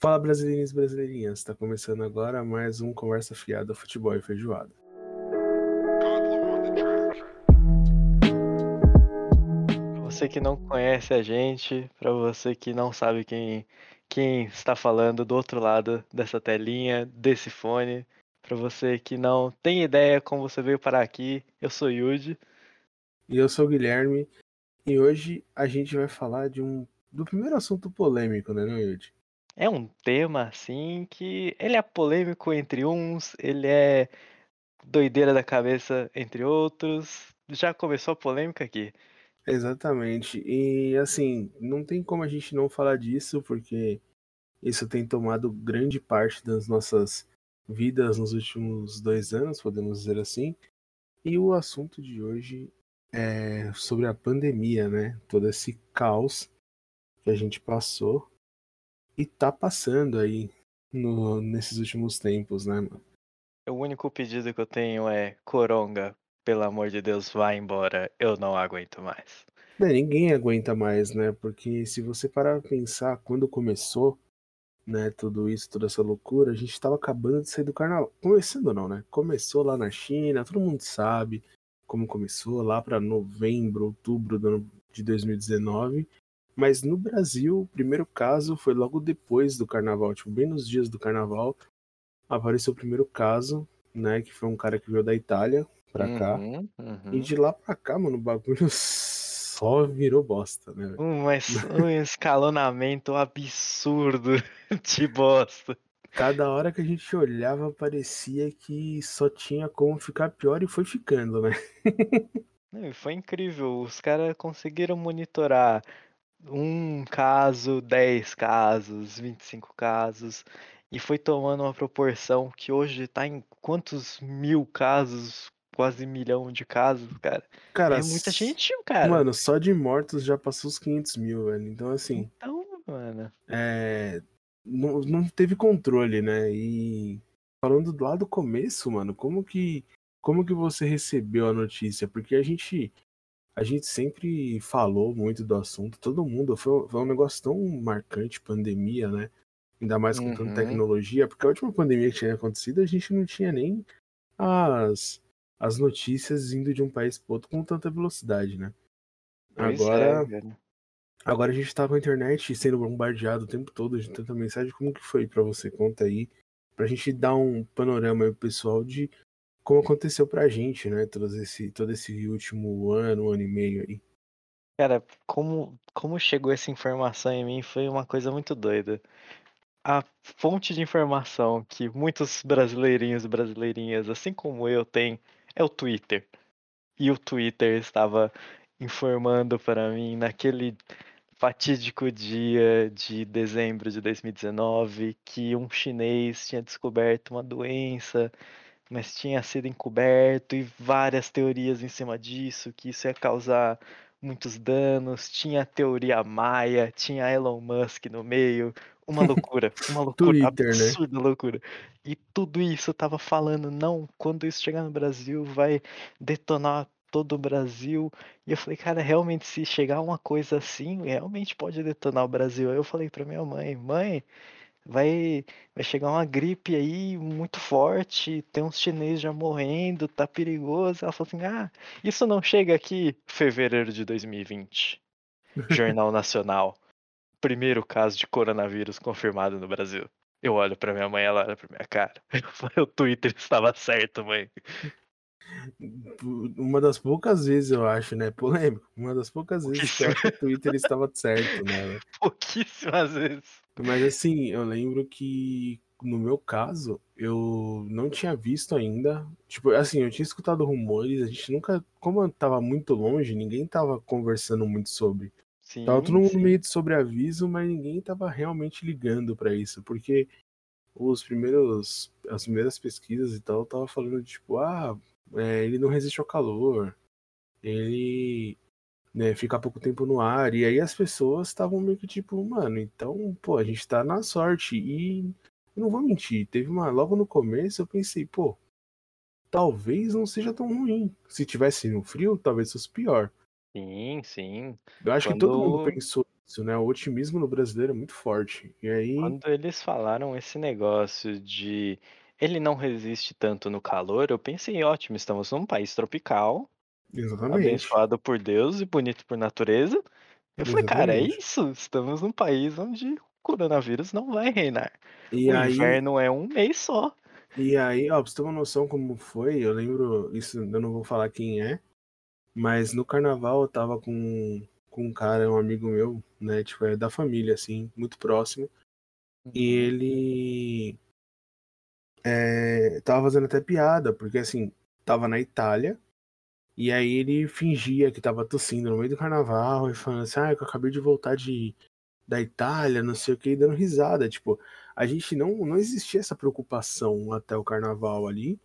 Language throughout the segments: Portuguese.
Fala brasileirinhos e brasileirinhas, está começando agora mais um Conversa Fiada Futebol e Feijoada. Pra você que não conhece a gente, para você que não sabe quem, quem está falando do outro lado dessa telinha, desse fone, para você que não tem ideia como você veio parar aqui, eu sou Yuji. E eu sou o Guilherme, e hoje a gente vai falar de um do primeiro assunto polêmico, né, não? É um tema assim que ele é polêmico entre uns, ele é doideira da cabeça entre outros. Já começou a polêmica aqui. Exatamente. E assim, não tem como a gente não falar disso, porque isso tem tomado grande parte das nossas vidas nos últimos dois anos, podemos dizer assim. E o assunto de hoje é sobre a pandemia, né? Todo esse caos que a gente passou e tá passando aí no, nesses últimos tempos, né, mano? O único pedido que eu tenho é Coronga, pelo amor de Deus, vá embora. Eu não aguento mais. Não, ninguém aguenta mais, né? Porque se você parar pra pensar, quando começou, né, tudo isso, toda essa loucura, a gente tava acabando de sair do carnaval. Começando não, né? Começou lá na China, todo mundo sabe como começou, lá para novembro, outubro de 2019. Mas no Brasil, o primeiro caso foi logo depois do carnaval, tipo, bem nos dias do carnaval, apareceu o primeiro caso, né? Que foi um cara que veio da Itália pra uhum, cá. Uhum. E de lá pra cá, mano, o bagulho só virou bosta, né? Um, um escalonamento absurdo de bosta. Cada hora que a gente olhava, parecia que só tinha como ficar pior e foi ficando, né? Foi incrível. Os caras conseguiram monitorar um caso, 10 casos, 25 casos, e foi tomando uma proporção que hoje tá em quantos mil casos, quase milhão de casos, cara. Cara, é muita gente, cara. Mano, só de mortos já passou os 500 mil, velho. Então, assim. Então, mano. É. Não, não teve controle, né? E falando lá do começo, mano, como que. Como que você recebeu a notícia? Porque a gente a gente sempre falou muito do assunto, todo mundo, foi, foi um negócio tão marcante, pandemia, né? Ainda mais com Uhum. tanta tecnologia, porque a última pandemia que tinha acontecido, a gente não tinha nem as, as notícias indo de um país para outro com tanta velocidade, né? Pois Agora, é, agora a gente tá com a internet sendo bombardeado o tempo todo de tanta mensagem. Como que foi pra você? Conta aí, pra gente dar um panorama aí pro pessoal de como aconteceu pra gente, né? Todo esse, todo esse último ano, ano e meio aí. Cara, como, como chegou essa informação em mim foi uma coisa muito doida. A fonte de informação que muitos brasileirinhos e brasileirinhas, assim como eu, têm é o Twitter. E o Twitter estava informando para mim naquele fatídico dia de dezembro de 2019 que um chinês tinha descoberto uma doença mas tinha sido encoberto e várias teorias em cima disso, que isso ia causar muitos danos. Tinha a teoria Maia, tinha Elon Musk no meio, uma loucura, uma loucura, Twitter, né? absurda loucura. E tudo isso eu tava falando, não, quando isso chegar no Brasil vai detonar todo o Brasil. E eu falei, cara, realmente se chegar uma coisa assim, realmente pode detonar o Brasil. Aí eu falei pra minha mãe, mãe, vai, vai chegar uma gripe aí muito forte, tem uns chineses já morrendo, tá perigoso. Ela falou assim: ah, isso não chega aqui, fevereiro de 2020. Jornal Nacional. Primeiro caso de coronavírus confirmado no Brasil. Eu olho pra minha mãe, ela olha pra minha cara. O Twitter estava certo, mãe. Uma das poucas vezes, eu acho, né? Polêmico. Uma das poucas vezes que o Twitter estava certo, né? Pouquíssimas vezes. Mas assim, eu lembro que no meu caso, eu não tinha visto ainda. Tipo, assim, eu tinha escutado rumores, a gente nunca. Como eu tava muito longe, ninguém tava conversando muito sobre. Sim, Tava todo mundo sim. meio de sobreaviso, mas ninguém tava realmente ligando pra isso, porque os primeiros, as primeiras pesquisas e tal, tava falando tipo, ah, é, ele não resiste ao calor, ele né, fica pouco tempo no ar, e aí as pessoas estavam meio que tipo, mano, então, pô, a gente tá na sorte, e eu não vou mentir, teve uma, logo no começo eu pensei, pô, talvez não seja tão ruim, se tivesse no frio, talvez fosse pior. Sim, sim. Eu acho que todo mundo Quando- pensou isso, né, o otimismo no brasileiro é muito forte. E aí Quando eles falaram esse negócio de ele não resiste tanto no calor, eu pensei: "Ótimo, estamos num país tropical, exatamente, abençoado por Deus e bonito por natureza". Eu falei: "Cara, é isso, estamos num país onde o coronavírus não vai reinar. E O aí inverno é um mês só". e aí, ó, pra você ter uma noção como foi, eu lembro isso eu não vou falar quem é, mas no carnaval eu estava com com um cara, um amigo meu, né, tipo, é da família, assim, muito próximo, e Uhum. ele, eh, estava fazendo até piada, porque, assim, estava na Itália E aí ele fingia que estava tossindo no meio do carnaval e falando assim: "Ah, que eu acabei de voltar de da Itália, não sei o quê", e dando risada, tipo, a gente não não existia essa preocupação até o carnaval ali,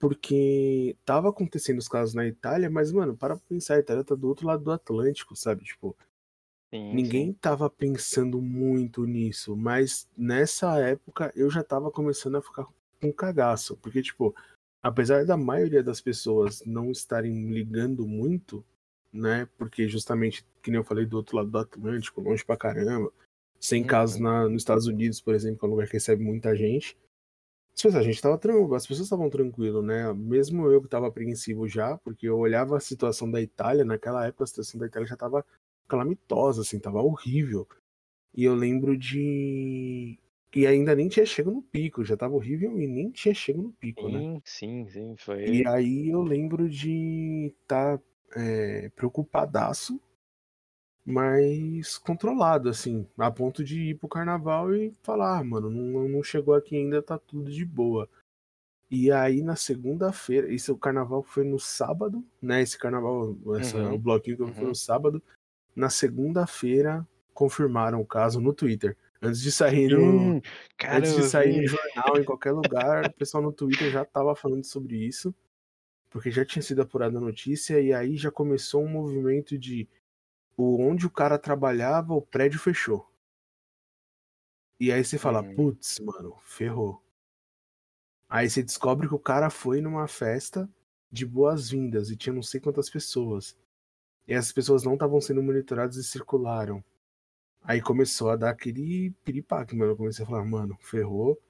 porque estava acontecendo os casos na Itália, mas, mano, para pra pensar, a Itália tá do outro lado do Atlântico, sabe, tipo, Sim, sim. ninguém estava pensando muito nisso, mas nessa época eu já estava começando a ficar com cagaço, porque, tipo, apesar da maioria das pessoas não estarem ligando muito, né? Porque justamente, que nem eu falei, do outro lado do Atlântico, longe pra caramba, sem casos Uhum. na, nos Estados Unidos, por exemplo, que é um lugar que recebe muita gente. As pessoas, a gente tava tranquilo, as pessoas estavam tranquilo, né? Mesmo eu que tava apreensivo já, porque eu olhava a situação da Itália, naquela época a situação da Itália já tava calamitosa, assim, tava horrível. E eu lembro de. E ainda nem tinha chego no pico, já tava horrível e nem tinha chego no pico, né? Sim, sim, sim, E foi aí eu lembro de estar tá, é, preocupadaço, mas controlado, assim, a ponto de ir pro carnaval e falar, ah, mano, não, não chegou aqui ainda, tá tudo de boa. E aí na segunda-feira, isso o carnaval foi no sábado, né? Esse carnaval, essa, o Uhum, bloquinho que eu vi foi no uhum. sábado. Na segunda-feira confirmaram o caso no Twitter. Antes de sair no, cara, antes de sair vi. jornal, em qualquer lugar, o pessoal no Twitter já tava falando sobre isso. Porque já tinha sido apurada a notícia e aí já começou um movimento de o onde o cara trabalhava, o prédio fechou. E aí você fala, Hum, putz, mano, ferrou. Aí você descobre que o cara foi numa festa de boas-vindas e tinha não sei quantas pessoas. E essas pessoas não estavam sendo monitoradas e circularam. Aí começou a dar aquele piripaque, mano. Eu comecei a falar, mano, ferrou,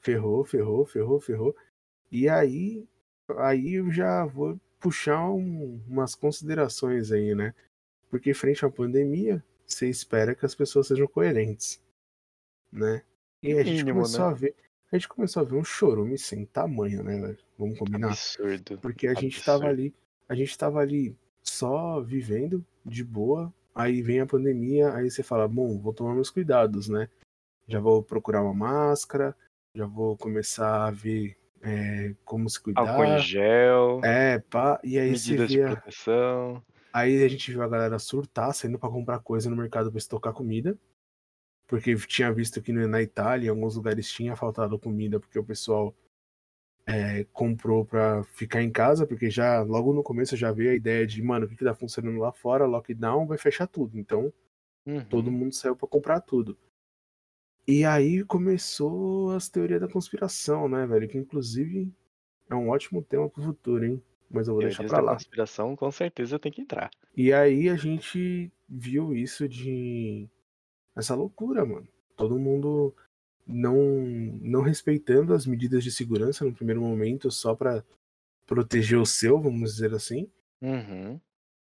ferrou, ferrou, ferrou, ferrou. E aí, aí eu já vou puxar um- umas considerações aí, né? Porque frente à pandemia, você espera que as pessoas sejam coerentes, né? E a gente começou né. a ver, a gente começou a ver um chorume sem tamanho, né, velho? Vamos combinar? Absurdo, Porque a gente tava ali, a gente tava ali só vivendo de boa, aí vem a pandemia, aí você fala, bom, vou tomar meus cuidados, né? Já vou procurar uma máscara, já vou começar a ver é, como se Álcool em cuidar. gel, É, pá, e aí você medidas de vê a, proteção. Aí a gente viu a galera surtar, saindo pra comprar coisa no mercado pra estocar comida, porque tinha visto que na Itália, em alguns lugares tinha faltado comida, porque o pessoal é, comprou pra ficar em casa, porque já logo no começo já veio a ideia de, mano, o que, que tá funcionando lá fora, lockdown, vai fechar tudo. Então todo Uhum. mundo saiu pra comprar tudo. E aí começou as teorias da conspiração, né, velho? Que inclusive é um ótimo tema pro futuro, hein? Mas eu vou deixar pra da lá. conspiração com certeza tem que entrar. E aí a gente viu isso de essa loucura, mano. Todo mundo não não respeitando as medidas de segurança no primeiro momento só pra proteger o seu, vamos dizer assim. Uhum.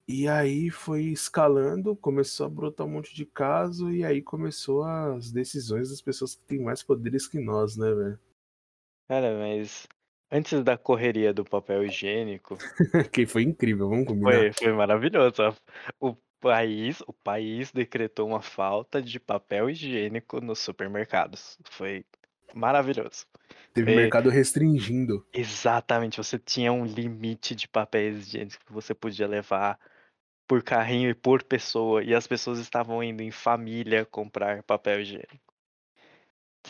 E aí foi escalando, começou a brotar um monte de caso e aí começou as decisões das pessoas que têm mais poderes que nós, né, velho? Cara, mas antes da correria do papel higiênico, que foi incrível, vamos combinar. foi foi maravilhoso. O país o país decretou uma falta de papel higiênico nos supermercados. Foi maravilhoso. Teve mercado restringindo. exatamente, você tinha um limite de papéis higiênicos que você podia levar por carrinho e por pessoa, e as pessoas estavam indo em família comprar papel higiênico.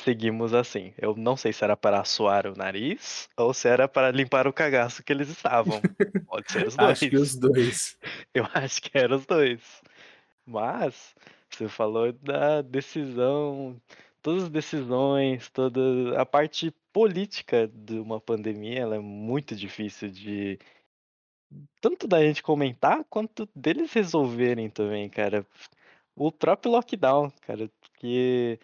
Seguimos assim. Eu não sei se era para assoar o nariz ou se era para limpar o cagaço que eles estavam. Pode ser os Acho que 2. os dois. Eu acho que era os 2. Mas você falou da decisão, todas as decisões, toda a parte política de uma pandemia, ela é muito difícil de tanto da gente comentar, quanto deles resolverem também, cara. o próprio lockdown, cara, porque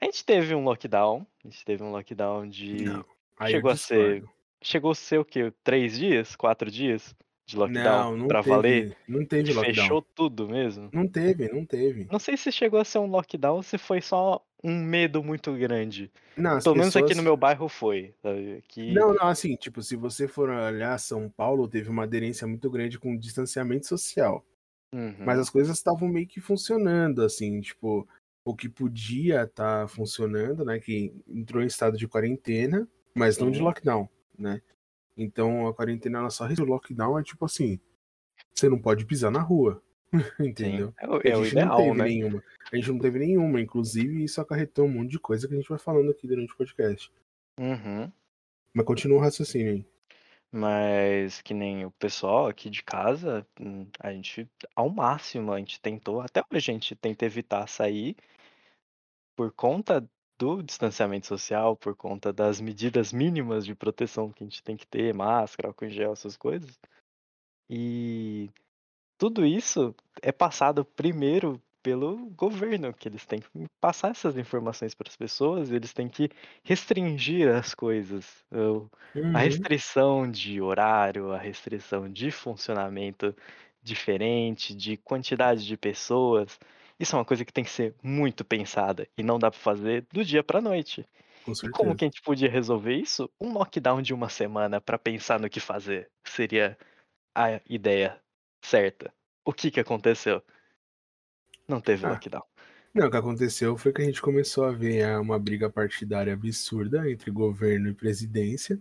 a gente teve um lockdown, a gente teve um lockdown de Não, chegou a ser chegou a ser o quê? 3 dias, 4 dias de lockdown Não, não pra valer? teve, não Que teve lockdown. fechou tudo mesmo? Não teve, não teve. Não sei se chegou a ser um lockdown ou se foi só um medo muito grande. Não, Pelo menos aqui no pessoas meu bairro foi, sabe, aqui Não, não, assim, tipo, se você for olhar, São Paulo teve uma aderência muito grande com o distanciamento social. Mas Uhum. as coisas estavam meio que funcionando, assim, tipo, o que podia estar funcionando, né, que entrou em estado de quarentena, mas não de lockdown, né. Então a quarentena ela só o lockdown é tipo assim, você não pode pisar na rua, entendeu. é a é o gente não ideal, teve né. nenhuma, a gente não teve nenhuma, inclusive isso acarretou um monte de coisa que a gente vai falando aqui durante o podcast. Uhum. Mas continua o raciocínio aí. Mas que nem o pessoal aqui de casa, hum, a gente ao máximo, a gente tentou até hoje a gente tenta evitar sair por conta do distanciamento social, por conta das medidas mínimas de proteção que a gente tem que ter, máscara, álcool em gel, essas coisas. E tudo isso é passado primeiro pelo governo, que eles têm que passar essas informações para as pessoas, eles têm que restringir as coisas. O a Uhum. restrição de horário, a restrição de funcionamento diferente, de quantidade de pessoas, isso é uma coisa que tem que ser muito pensada e não dá pra fazer do dia pra noite. Com E como que a gente podia resolver isso? Um lockdown de 1 semana pra pensar no que fazer, seria a ideia certa. O que que aconteceu? Não teve Ah, lockdown. não, o que aconteceu foi que a gente começou a ver, ah, uma briga partidária absurda entre governo e presidência,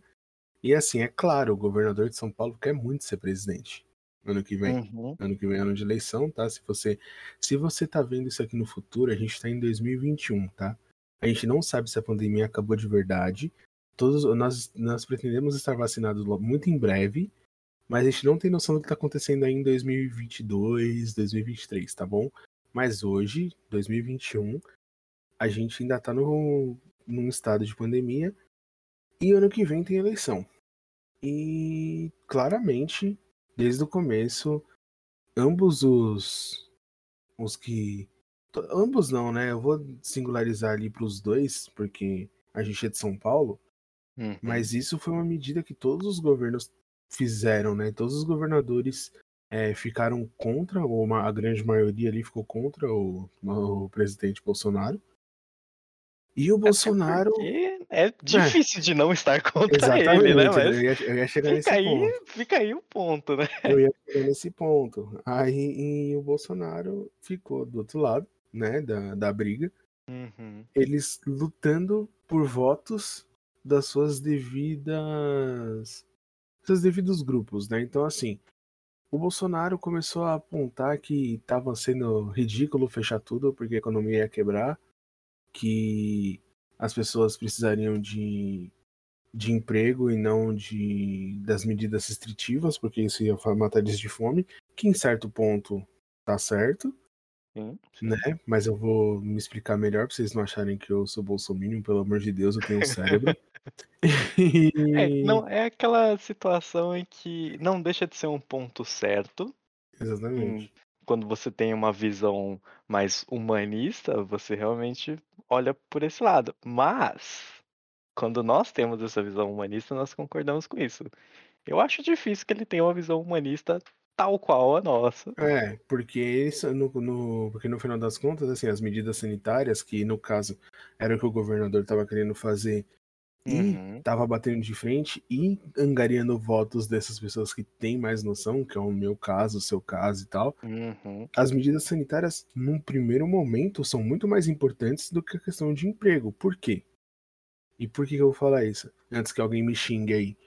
e assim, é claro, o governador de São Paulo quer muito ser presidente, ano que vem. Uhum. Ano que vem é ano de eleição, tá, se você se você tá vendo isso aqui no futuro, a gente tá em 2021, tá. A gente não sabe se a pandemia acabou de verdade, todos nós nós pretendemos estar vacinados muito em breve, mas a gente não tem noção do que tá acontecendo aí em 2022, 2023, tá bom. Mas hoje, 2021, a gente ainda tá no num estado de pandemia, e ano que vem tem eleição. E claramente, desde o começo, ambos os os que ambos não, né, eu vou singularizar ali para os 2, porque a gente é de São Paulo, Uhum. mas isso foi uma medida que todos os governos fizeram, né, todos os governadores, eh, ficaram contra, ou uma a grande maioria ali ficou contra o o presidente Bolsonaro. E o Bolsonaro é É. difícil de não estar contra ele, né, Exatamente, mas eu ia eu ia chegar nesse aí ponto. fica aí o ponto, né. Eu ia chegar nesse ponto. Aí o Bolsonaro ficou do outro lado, né, da da briga. Uhum. Eles lutando por votos das suas devidas seus devidos grupos, né, então assim, o Bolsonaro começou a apontar que estava sendo ridículo fechar tudo, porque a economia ia quebrar, que as pessoas precisariam de de emprego e não de das medidas restritivas, porque isso ia matar eles de fome, que em certo ponto tá certo, Sim, sim. né, mas eu vou me explicar melhor pra vocês não acharem que eu sou bolsominion, pelo amor de Deus, eu tenho um cérebro. É, não, é aquela situação em que não deixa de ser um ponto certo. Hum, Exatamente. quando você tem uma visão mais humanista, você realmente olha por esse lado. Mas, quando nós temos essa visão humanista, nós concordamos com isso. Eu acho difícil que ele tenha uma visão humanista tal qual a nossa. É, porque isso no no porque no final das contas, assim, as medidas sanitárias, que no caso era o que o governador estava querendo fazer e Uhum. estava batendo de frente e angariando votos dessas pessoas que têm mais noção, que é o meu caso, o seu caso e tal. Uhum. As medidas sanitárias, num primeiro momento, são muito mais importantes do que a questão de emprego. Por quê? E por que que eu vou falar isso? Antes que alguém me xingue aí.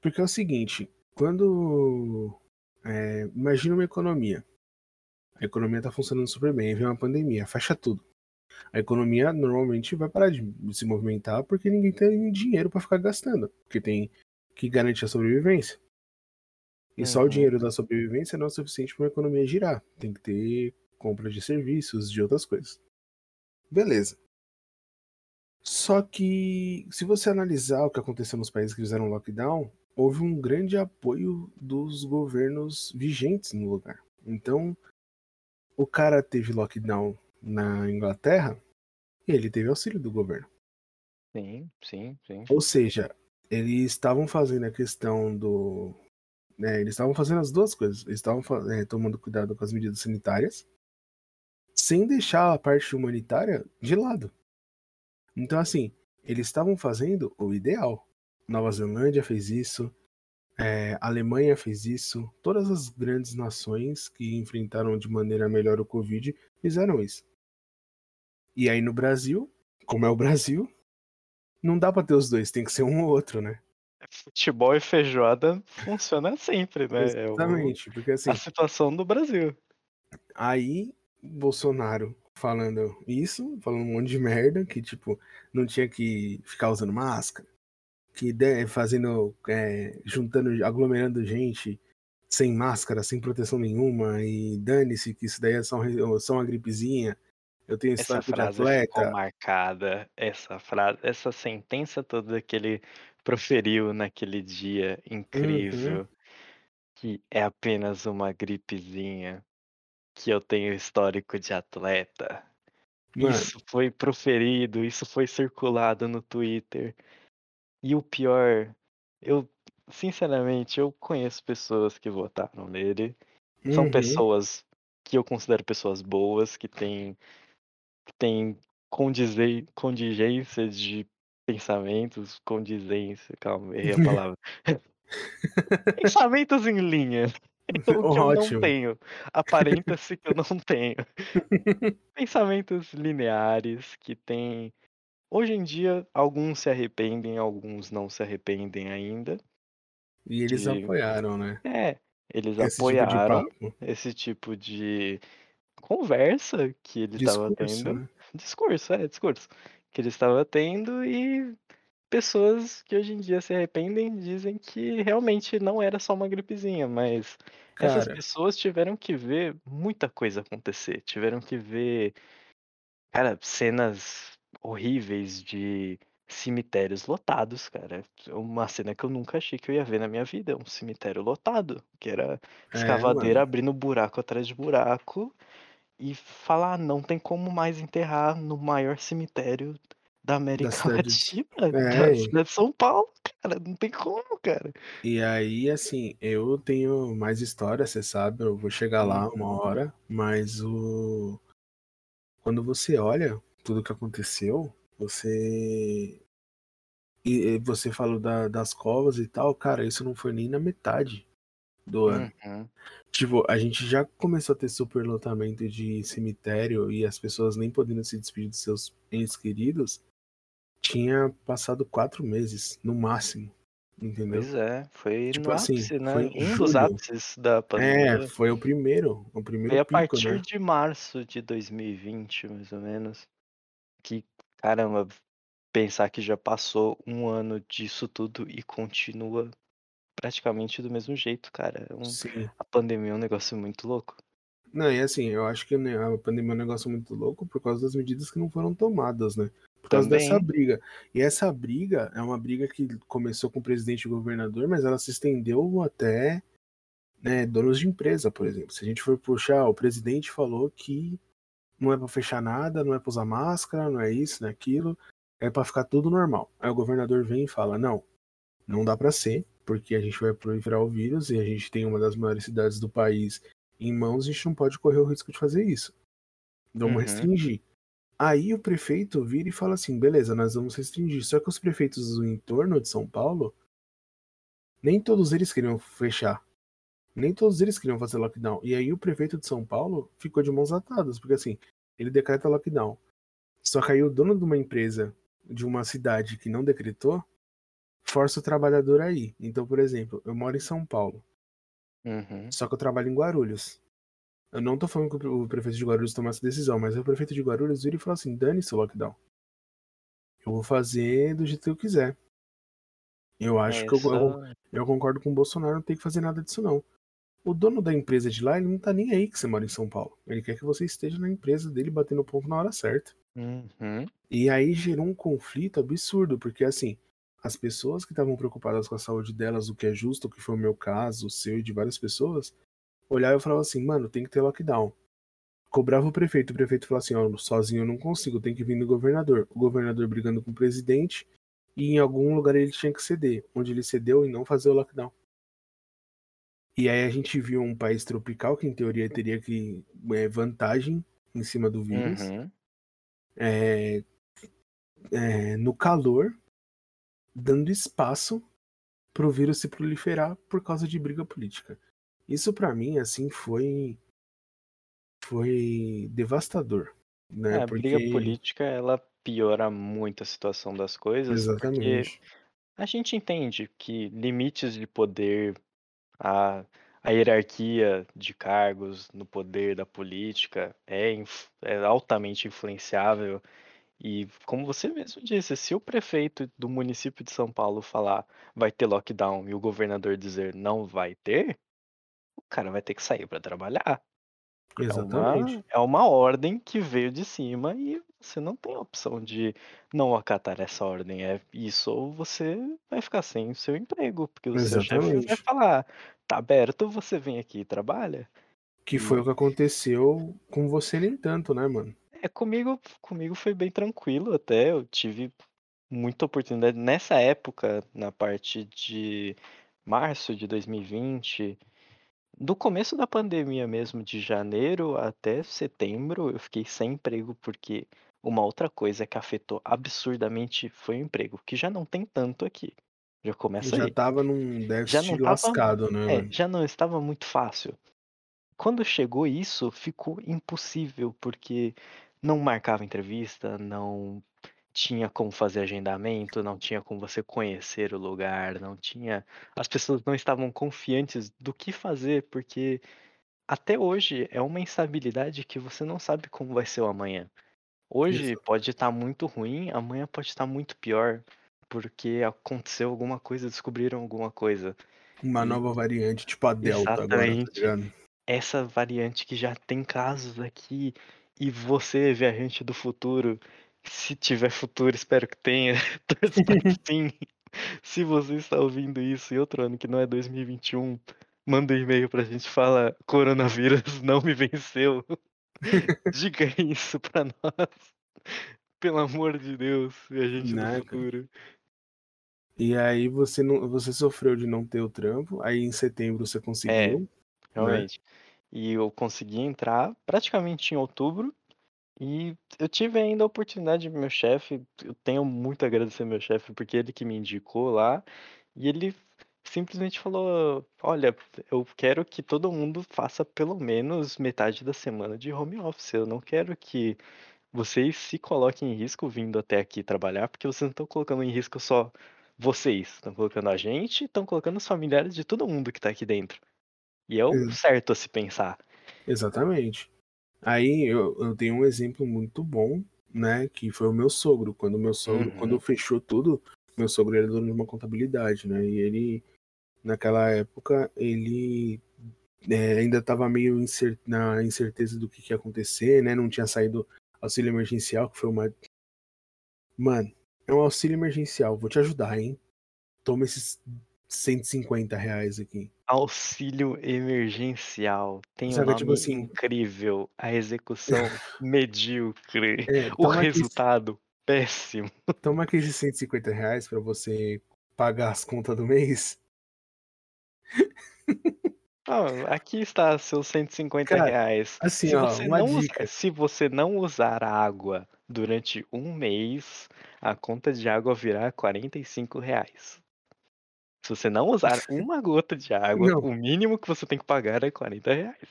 Porque é o seguinte, quando eh, imagina uma economia. A economia tá funcionando super bem, vem uma pandemia, fecha tudo. A economia normalmente vai parar de se movimentar porque ninguém tem dinheiro pra ficar gastando, porque tem que garantir a sobrevivência. E só o Uhum. dinheiro da sobrevivência não é suficiente pra uma economia girar, tem que ter compra de serviços, de outras coisas. Beleza. Só que se você analisar o que aconteceu nos países que fizeram lockdown, houve um grande apoio dos governos vigentes no lugar. Então, o cara teve lockdown na Inglaterra e ele teve auxílio do governo. Sim, sim, sim. Ou seja, eles estavam fazendo a questão do. Né, eles estavam fazendo as duas coisas. Eles estavam é, tomando cuidado com as medidas sanitárias, sem deixar a parte humanitária de lado. Então, assim, eles estavam fazendo o ideal. Nova Zelândia fez isso, é, a Alemanha fez isso, todas as grandes nações que enfrentaram de maneira melhor o Covid fizeram isso. E aí no Brasil, como é o Brasil, não dá pra ter os dois, tem que ser um ou outro, né? Futebol e feijoada funciona sempre, né? Exatamente, é o... porque assim. A situação do Brasil. Aí, Bolsonaro falando isso, falando um monte de merda, que tipo, não tinha que ficar usando máscara, que fazendo, é, juntando, aglomerando gente sem máscara, sem proteção nenhuma, e dane-se que isso daí é só, só uma gripezinha. Eu tenho essa frase de atleta. ficou marcada, essa frase, essa sentença toda que ele proferiu naquele dia incrível, uhum. que é apenas uma gripezinha, que eu tenho histórico de atleta. Mano. Isso foi proferido, isso foi circulado no Twitter. E o pior, eu, sinceramente, eu conheço pessoas que votaram nele. São uhum. pessoas que eu considero pessoas boas, que têm, que têm condigência de pensamentos, condizência, calma, errei a palavra. pensamentos em linha. Então, o que eu não tenho. Aparenta-se que eu não tenho. pensamentos lineares que têm Hoje em dia, alguns se arrependem, alguns não se arrependem ainda. E eles apoiaram, né? É, eles esse apoiaram tipo esse tipo de conversa que ele estava tendo. Né? Discurso, é, discurso. Que ele estava tendo e pessoas que hoje em dia se arrependem dizem que realmente não era só uma gripezinha, mas Cara... essas pessoas tiveram que ver muita coisa acontecer, tiveram que ver, cara, cenas horríveis de cemitérios lotados, cara. Uma cena que eu nunca achei que eu ia ver na minha vida, um cemitério lotado, que era é, escavadeira é, abrindo buraco atrás de buraco e falar, ah, não tem como mais enterrar no maior cemitério da América da Latina, é. da cidade de São Paulo, cara, não tem como, cara. E aí, assim, eu tenho mais história, você sabe, eu vou chegar lá uma uhum. hora, mas o quando você olha tudo que aconteceu, você. E você falou da, das covas e tal, cara, isso não foi nem na metade do ano. Uhum. Tipo, a gente já começou a ter superlotamento de cemitério e as pessoas nem podendo se despedir dos seus entes queridos. Tinha passado quatro meses, no máximo. Entendeu? Pois é, foi tipo no assim, ápice, né? um julho. dos ápices da pandemia. É, foi o primeiro. O primeiro foi a pico, partir né? de março de 2020, mais ou menos. Que, caramba, pensar que já passou um ano disso tudo e continua praticamente do mesmo jeito, cara. É um, Sim. a pandemia é um negócio muito louco. Não, e assim, eu acho que né, a pandemia é um negócio muito louco por causa das medidas que não foram tomadas, né? Por causa Também. dessa briga. E essa briga é uma briga que começou com o presidente e o governador, mas ela se estendeu até né, donos de empresa, por exemplo. Se a gente for puxar, o presidente falou que não é para fechar nada, não é para usar máscara, não é isso, não é aquilo, é para ficar tudo normal. Aí o governador vem e fala: não, não dá para ser, porque a gente vai proliferar o vírus e a gente tem uma das maiores cidades do país em mãos, a gente não pode correr o risco de fazer isso. Vamos uhum. restringir. Aí o prefeito vira e fala assim: beleza, nós vamos restringir. Só que os prefeitos do entorno de São Paulo, nem todos eles queriam fechar. Nem todos eles queriam fazer lockdown. E aí o prefeito de São Paulo ficou de mãos atadas, porque assim, ele decreta lockdown. Só que aí o dono de uma empresa de uma cidade que não decretou força o trabalhador aí. Então, por exemplo, eu moro em São Paulo. Uhum. Só que eu trabalho em Guarulhos. Eu não tô falando que o prefeito de Guarulhos tomou essa decisão, mas o prefeito de Guarulhos vira e fala assim: dane-se o lockdown. Eu vou fazer do jeito que eu quiser. Eu acho que eu, eu, eu, concordo com o Bolsonaro, não tem que fazer nada disso não. O dono da empresa de lá, ele não tá nem aí que você mora em São Paulo. Ele quer que você esteja na empresa dele batendo ponto na hora certa. Uhum. E aí gerou um conflito absurdo, porque assim, as pessoas que estavam preocupadas com a saúde delas, o que é justo, o que foi o meu caso, o seu e de várias pessoas, olhavam e falavam assim, mano, tem que ter lockdown. cobrava o prefeito. O prefeito falou assim: ó, sozinho eu não consigo, tem que vir no governador. O governador brigando com o presidente e em algum lugar ele tinha que ceder, onde ele cedeu e não fazer o lockdown. E aí a gente viu um país tropical que em teoria teria que é, vantagem em cima do vírus. Uhum. É, é, no calor, dando espaço para o vírus se proliferar por causa de briga política. Isso para mim assim foi foi devastador, né? É, a porque briga política ela piora muito a situação das coisas, porque exatamente, a gente entende que limites de poder, a, a hierarquia de cargos no poder da política é, é altamente influenciável. E como você mesmo disse, se o prefeito do município de São Paulo falar vai ter lockdown e o governador dizer não vai ter, o cara vai ter que sair para trabalhar. É uma, exatamente. é uma ordem que veio de cima e você não tem opção de não acatar essa ordem. É isso ou você vai ficar sem o seu emprego, porque o seu chefe vai Exatamente. falar, tá aberto, você vem aqui e trabalha. Que foi o que aconteceu com você nem tanto, né, mano? é comigo, comigo foi bem tranquilo até. Eu tive muita oportunidade nessa época, na parte de março de 2020. Do começo da pandemia mesmo, de janeiro até setembro, eu fiquei sem emprego porque uma outra coisa que afetou absurdamente foi o emprego, que já não tem tanto aqui. Já começa Já aí. tava num Já não déficit tava, lascado, né, é, já não estava muito fácil. Quando chegou isso, ficou impossível, porque não marcava entrevista, não tinha como fazer agendamento, não tinha como você conhecer o lugar, não tinha. As pessoas não estavam confiantes do que fazer, porque até hoje é uma instabilidade que você não sabe como vai ser o amanhã. Hoje Exa- pode estar muito ruim, amanhã pode estar muito pior, porque aconteceu alguma coisa, descobriram alguma coisa. Uma E nova variante, tipo a Delta agora, tá exatamente essa variante que já tem casos aqui e você, viajante do futuro, se tiver futuro, espero que tenha, sim. Se você está ouvindo isso em outro ano que não é 2021, manda um e-mail pra gente, fala coronavírus não me venceu. Diga isso pra nós. Pelo amor de Deus, viajante do né, cara? futuro. E aí você não, você sofreu de não ter o trampo, aí em setembro você É, conseguiu, né? realmente. E eu consegui entrar praticamente em outubro. E eu tive ainda a oportunidade, meu chefe, eu tenho muito a agradecer ao meu chefe, porque ele que me indicou lá, e ele simplesmente falou: Olha, eu quero que todo mundo faça pelo menos metade da semana de home office. Eu não quero que vocês se coloquem em risco vindo até aqui trabalhar, porque vocês não estão colocando em risco só vocês, estão colocando a gente, estão colocando os familiares de todo mundo que está aqui dentro. E é o Ex- certo a se pensar. Exatamente. Aí eu, eu tenho um exemplo muito bom, né? Que foi o meu sogro. Quando o meu sogro, quando Uhum. fechou tudo, meu sogro era dono de uma contabilidade, né? E ele, naquela época, ele é, ainda estava meio incer- na incerteza do que, que ia acontecer, né? Não tinha saído auxílio emergencial, que foi uma. Mano, é um auxílio emergencial, vou te ajudar, hein? Toma esses 150 reais aqui. Auxílio emergencial. Tem um Saca, tipo nome assim, incrível. A execução medíocre. é, O resultado péssimo. toma aqui esses 150 reais pra você pagar as contas do mês. Ah, aqui está seus 150 Cara, reais. assim, Se ó, você não usar, dica. se você não usar água durante um mês, a conta de água virá 45 reais. Se você não usar uma gota de água, Não, o mínimo que você tem que pagar é 40 reais.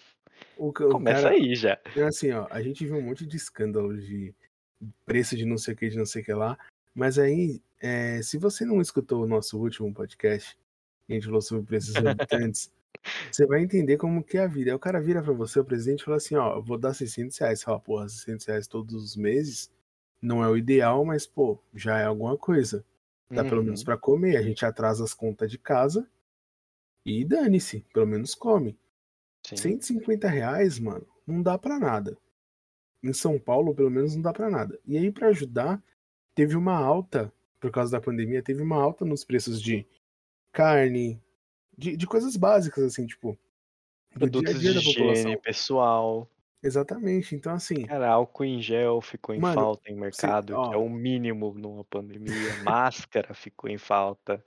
o, Começa cara, aí já. é assim, ó, a gente viu um monte de escândalo de preço de não sei o que, de não sei o que lá. Mas aí, é, se você não escutou o nosso último podcast, a gente falou sobre preços exorbitantes, você vai entender como que é a vida. Aí o cara vira pra você, o presidente, e fala assim, ó, eu vou dar 600 reais. Você fala, porra, 600 reais todos os meses não é o ideal, mas, pô, já é alguma coisa. Dá pelo menos Uhum, pra comer. A gente atrasa as contas de casa e dane-se, pelo menos come. sim. 150 reais, mano, não dá pra nada. Em São Paulo, pelo menos, não dá pra nada. E aí, pra ajudar, teve uma alta, por causa da pandemia, teve uma alta nos preços de carne, de, de coisas básicas, assim, tipo, do dia Produtos dia de higiene população. pessoal. Exatamente, então assim Cara, álcool em gel ficou em Mano, falta em mercado, que é o mínimo numa pandemia, máscara ficou em falta.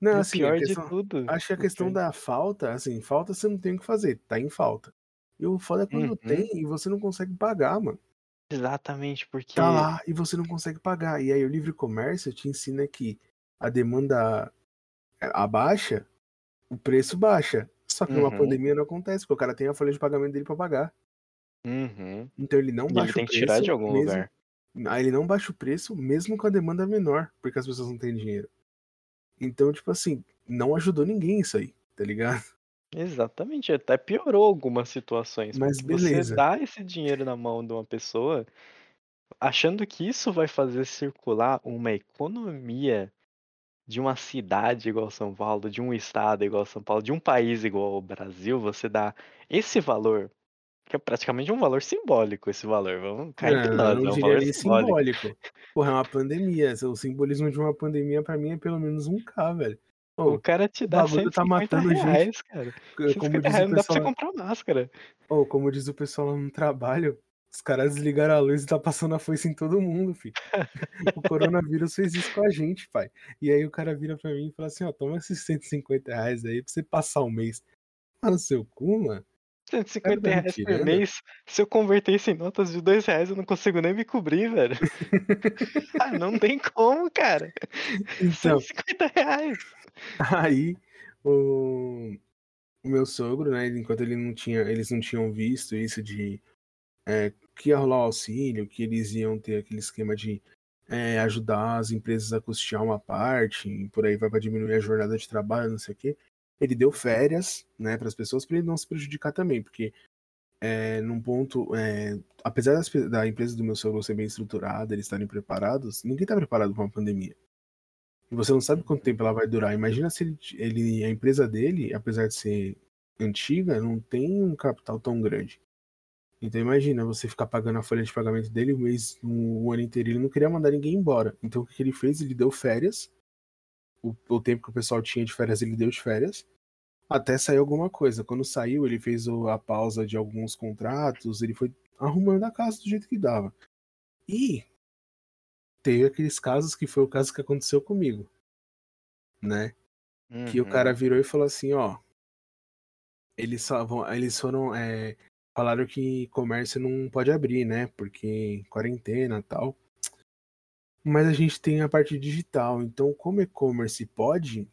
Não, E assim, pior de questão tudo acho que a questão da falta, assim, falta você não tem o que fazer, tá em falta. E o foda é quando Uhum. tem e você não consegue pagar, mano. Exatamente, Tá porque lá e você não consegue pagar. E aí o livre comércio te ensina que a demanda, abaixa, o preço baixa. Só que numa Uhum. pandemia não acontece, porque o cara tem a folha de pagamento dele pra pagar. Uhum. Então ele não E ele baixa o tem que tirar de preço algum mesmo lugar. aí ele não baixa o preço mesmo com a demanda menor, porque as pessoas não têm dinheiro. Então, tipo assim, não ajudou ninguém isso aí, tá ligado? Exatamente, até piorou algumas situações, Mas porque você beleza. dá esse dinheiro na mão de uma pessoa, achando que isso vai fazer circular uma economia de uma cidade igual São Paulo, de um estado igual São Paulo, de um país igual ao Brasil, você dá esse valor, que é praticamente um valor simbólico esse valor, vamos entre Não, nós, não é um diria valor simbólico. simbólico. Porra, é uma pandemia, o simbolismo de uma pandemia pra mim é pelo menos 1.000.000 velho. O Ô, cara te o dá bagulho cento e tá cinquenta matando gente, reais cara, c cento e como diz o reais não dá pra você pessoal comprar máscara. Ô, como diz o pessoal no trabalho, os caras desligaram a luz e tá passando a foice em todo mundo fi. O coronavírus fez isso com a gente pai. E aí o cara vira pra mim e fala assim: "Ó, toma esses R$150 aí pra você passar o mês". Tomar no seu cu, mano. cento e O cara cinquenta tá me reais por mês, se eu converter isso em notas de R$2 eu não consigo nem me cobrir velho. Ah, não tem como cara, Então e cinquenta reais. Aí, o o meu sogro, né, enquanto ele não tinha eles não tinham visto isso de, eh, que ia rolar o auxílio, que eles iam ter aquele esquema de, eh, ajudar as empresas a custear uma parte, e por aí vai pra diminuir a jornada de trabalho, não sei o quê. Ele deu férias, né, para as pessoas, pra ele não se prejudicar também, porque, eh, num ponto, eh, apesar das da empresa do meu sogro ser bem estruturada, eles estarem preparados, ninguém tá preparado pra uma pandemia. E você não sabe quanto tempo ela vai durar, imagina se ele ele a empresa dele, apesar de ser antiga, não tem um capital tão grande. Então imagina você ficar pagando a folha de pagamento dele o mês o ano inteiro, ele não queria mandar ninguém embora. Então o que ele fez? Ele deu férias, o o tempo que o pessoal tinha de férias ele deu de férias, até sair alguma coisa. Quando saiu ele fez a pausa de alguns contratos, ele foi arrumando a casa do jeito que dava. E teve aqueles casos que foi o caso que aconteceu comigo. Né. Que o cara Uhum. virou e falou assim: "Ó" eles só vão eles foram, eh, falaram que comércio não pode abrir, né, porque quarentena, tal. Mas a gente tem a parte digital, então como e-commerce pode,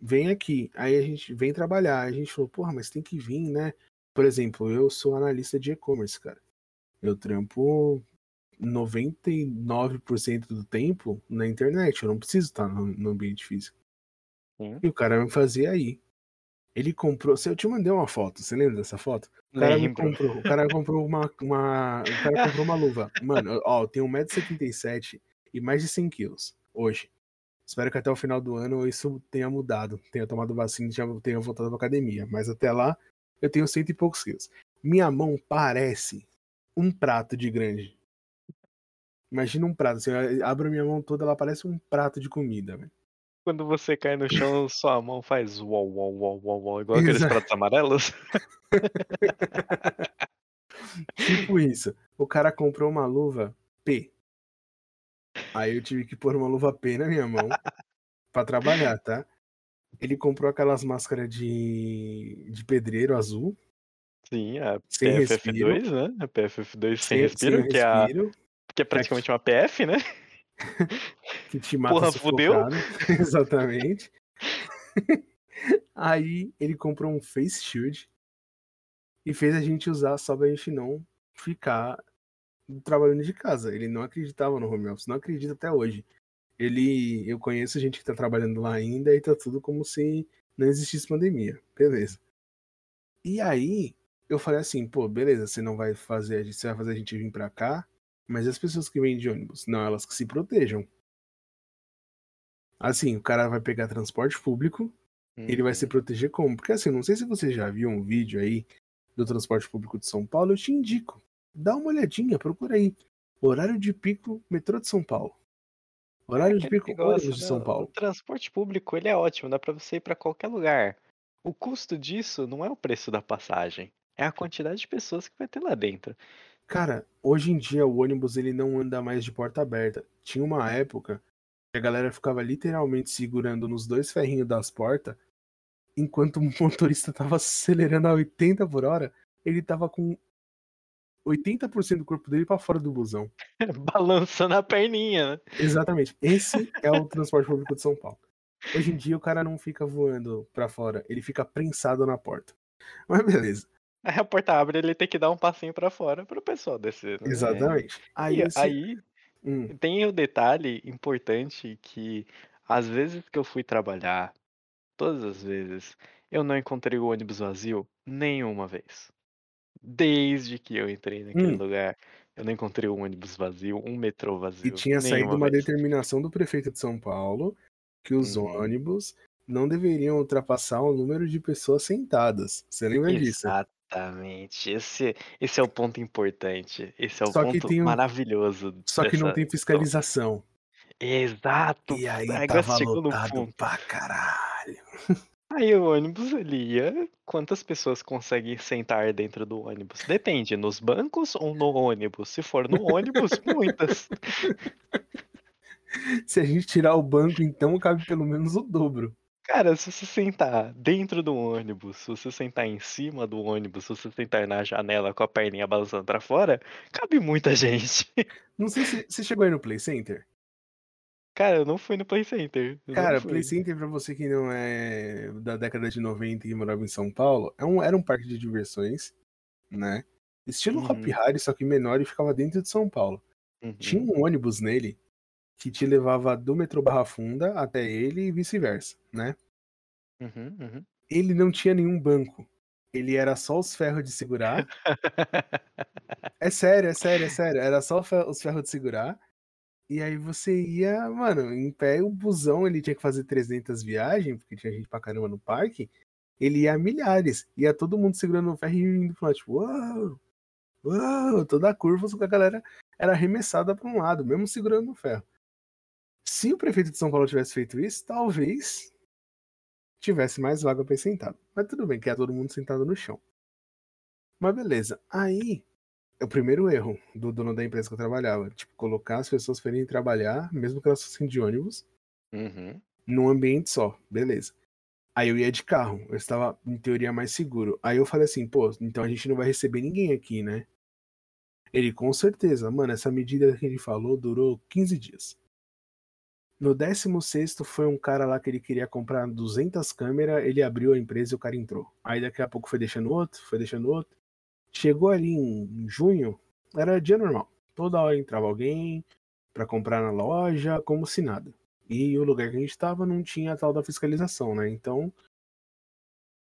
vem aqui. Aí a gente vem trabalhar, a gente falou: "Porra, mas tem que vim, né". Por exemplo, eu sou analista de e-commerce, cara. Eu trampo 99% do tempo na internet, eu não preciso estar no no ambiente físico. Sim. E o cara me fazia aí. Ele comprou se eu te mandei uma foto, você lembra dessa foto? O cara me comprou o cara comprou uma uma o cara comprou uma luva. Mano, ó, eu tenho 1,77 m e mais de 100 quilos, hoje. Espero que até o final do ano isso tenha mudado, tenha tomado vacina e já tenha voltado pra academia, mas até lá, eu tenho cento e poucos quilos. Minha mão parece um prato de grande. Imagina um prato, assim, a abro a minha mão toda, ela parece um prato de comida, velho. Quando você cai no chão, sua mão faz "uol, uol, uol, uol, uol", igual aqueles Exa pratos amarelos? Tipo isso. O cara comprou uma luva P. Aí eu tive que pôr uma luva P na minha mão, pra trabalhar, tá. Ele comprou aquelas máscara de de pedreiro azul Sim, a sem respiro. PFF2, né, a PFF2 sem Sem sem respiro, que é a respiro. que é praticamente uma PF, né. Que te mata Porra, fudeu. sufocado. Exatamente. Aí ele comprou um face shield e fez a gente usar só pra gente não ficar trabalhando de casa. Ele não acreditava no home office, não acredita até hoje. Ele eu conheço gente que tá trabalhando lá ainda e tá tudo como se não existisse pandemia, beleza. E aí, eu falei assim: "Pô, beleza, você não vai fazer a gente você vai fazer a gente vim pra cá, mas as pessoas que vêm de ônibus? Não, elas que se protejam". Assim, o cara vai pegar transporte público, ele vai se Uhum. proteger como? Porque assim, não sei se você já viu um vídeo aí do transporte público de São Paulo, eu te indico, dá uma olhadinha, procura aí, horário de pico metrô de São Paulo. Horário de pico negócio, ônibus de São o Paulo. transporte público ele é ótimo, dá pra você ir pra qualquer lugar. O custo disso não é o preço da passagem. é a quantidade de pessoas que vai ter lá dentro. Cara, hoje em dia o ônibus ele não anda mais de porta aberta. Tinha uma época que a galera ficava literalmente segurando nos dois ferrinhos das portas, enquanto o motorista tava acelerando a 80 por hora, ele tava com 80% do corpo dele para fora do busão. Balançando a perninha, né? Exatamente. Esse é o transporte público de São Paulo. Hoje em dia o cara não fica voando para fora, ele fica prensado na porta. Mas beleza. Aí a porta abre, ele tem que dar um passinho para fora para o pessoal descer. Né? Exatamente. Aí, esse... aí hum. tem o um detalhe importante que às vezes que eu fui trabalhar, todas as vezes, eu não encontrei o ônibus vazio nenhuma vez. Desde que eu entrei naquele hum. lugar, eu não encontrei um ônibus vazio, um metrô vazio. E tinha saído uma vez. determinação do prefeito de São Paulo que os uhum. ônibus não deveriam ultrapassar o número de pessoas sentadas. Você lembra Exatamente. disso? Exatamente. Esse, esse é o ponto importante. Esse é o só ponto um... maravilhoso. Só dessa... que não tem fiscalização. Exato. E aí tava lotado pra caralho. Aí o ônibus ele ia. Quantas pessoas conseguem sentar dentro do ônibus? Depende, nos bancos ou no ônibus? Se for no ônibus, muitas. Se a gente tirar o banco, então cabe pelo menos o dobro. Cara, se você sentar dentro do ônibus, se você sentar em cima do ônibus, se você sentar na janela com a perninha balançando pra fora, cabe muita gente. Não sei se você chegou aí no Play Center. Cara, eu não fui no Play Center. Cara, Play Center, pra você que não é da década de 90 e morava em São Paulo, é um, era um parque de diversões, né? Estilo uhum. Hop Harry, só que menor e ficava dentro de São Paulo. Uhum. Tinha um ônibus nele que te levava do metrô Barra Funda até ele e vice-versa, né? Uhum, uhum. Ele não tinha nenhum banco. Ele era só os ferros de segurar. é sério, é sério, é sério. Era só os ferros de segurar. E aí você ia, mano, em pé, o busão ele tinha que fazer 300 viagens, porque tinha gente pra caramba no parque. Ele ia a milhares. Ia todo mundo segurando o ferro e indo pra lá, tipo, uau, uau, toda a curva, só que a galera era arremessada pra um lado, mesmo segurando o ferro. Se o prefeito de São Paulo tivesse feito isso, talvez tivesse mais vaga para sentado. Mas tudo bem, que é todo mundo sentado no chão. Mas beleza. Aí, é o primeiro erro do dono da empresa que eu trabalhava. Tipo, colocar as pessoas para irem trabalhar, mesmo que elas fossem de ônibus, uhum. num ambiente só. Beleza. Aí eu ia de carro. Eu estava, em teoria, mais seguro. Aí eu falei assim, pô, então a gente não vai receber ninguém aqui, né? Ele, com certeza. Mano, essa medida que ele falou durou 15 dias. No 16 foi um cara lá que ele queria comprar 200 câmeras, ele abriu a empresa e o cara entrou. Aí daqui a pouco foi deixando outro, foi deixando outro. Chegou ali em junho, era dia normal. Toda hora entrava alguém para comprar na loja, como se nada. E o lugar que a gente estava não tinha a tal da fiscalização, né? Então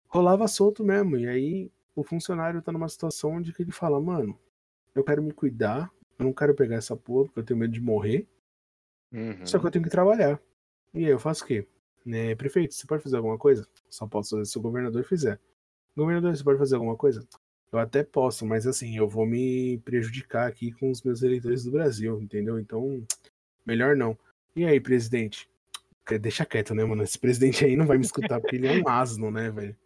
rolava solto mesmo. E aí o funcionário tá numa situação onde ele fala, mano, eu quero me cuidar, eu não quero pegar essa porra porque eu tenho medo de morrer. Uhum. Só que eu tenho que trabalhar. E aí eu faço o quê? Né, prefeito, você pode fazer alguma coisa? Só posso fazer se o governador fizer. Governador, você pode fazer alguma coisa? Eu até posso, mas assim, eu vou me prejudicar aqui com os meus eleitores do Brasil, entendeu? Então, melhor não. E aí, presidente? Deixa quieto, né, mano? Esse presidente aí não vai me escutar porque ele é um asno, né, velho?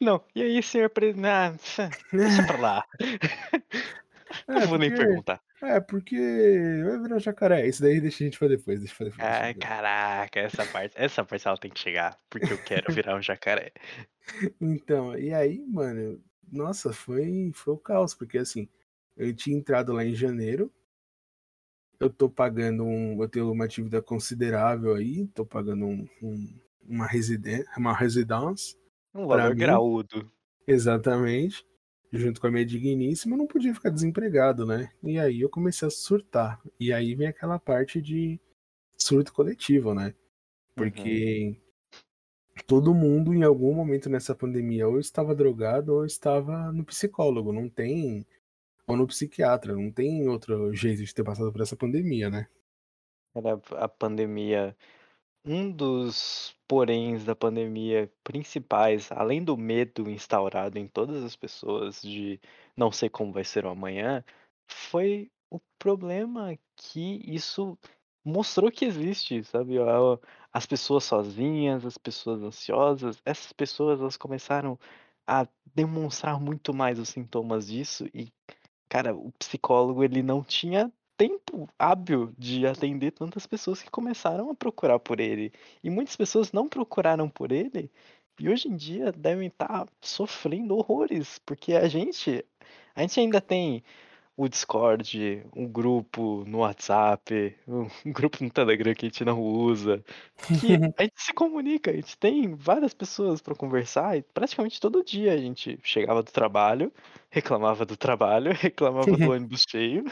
Não, e aí, senhor presidente? Ah, deixa pra lá. É, não vou porque... nem perguntar. É, porque vai virar jacaré. Isso daí deixa a gente pra depois. Deixa pra depois. Ah, caraca, essa parte, essa parte ela tem que chegar. Porque eu quero virar um jacaré. Então, e aí, mano, nossa, foi, foi o caos, porque assim, eu tinha entrado lá em janeiro. Eu tô pagando um. Eu tenho uma atividade considerável aí. Tô pagando um, um uma residência. Uma residência. Um valor graúdo. Exatamente junto com a minha digníssima, eu não podia ficar desempregado, né? E aí eu comecei a surtar. E aí vem aquela parte de surto coletivo, né? Porque uhum. todo mundo em algum momento nessa pandemia ou estava drogado ou estava no psicólogo, não tem ou no psiquiatra, não tem outro jeito de ter passado por essa pandemia, né? Era a pandemia um dos poréns da pandemia principais, além do medo instaurado em todas as pessoas de não sei como vai ser o amanhã, foi o problema que isso mostrou que existe, sabe? As pessoas sozinhas, as pessoas ansiosas, essas pessoas elas começaram a demonstrar muito mais os sintomas disso e, cara, o psicólogo ele não tinha tempo hábil de atender tantas pessoas que começaram a procurar por ele. E muitas pessoas não procuraram por ele e hoje em dia devem estar sofrendo horrores, porque a gente a gente ainda tem o Discord, um grupo no WhatsApp, um grupo no Telegram que a gente não usa, que a gente se comunica, a gente tem várias pessoas para conversar e praticamente todo dia a gente chegava do trabalho, reclamava do trabalho, reclamava do ônibus cheio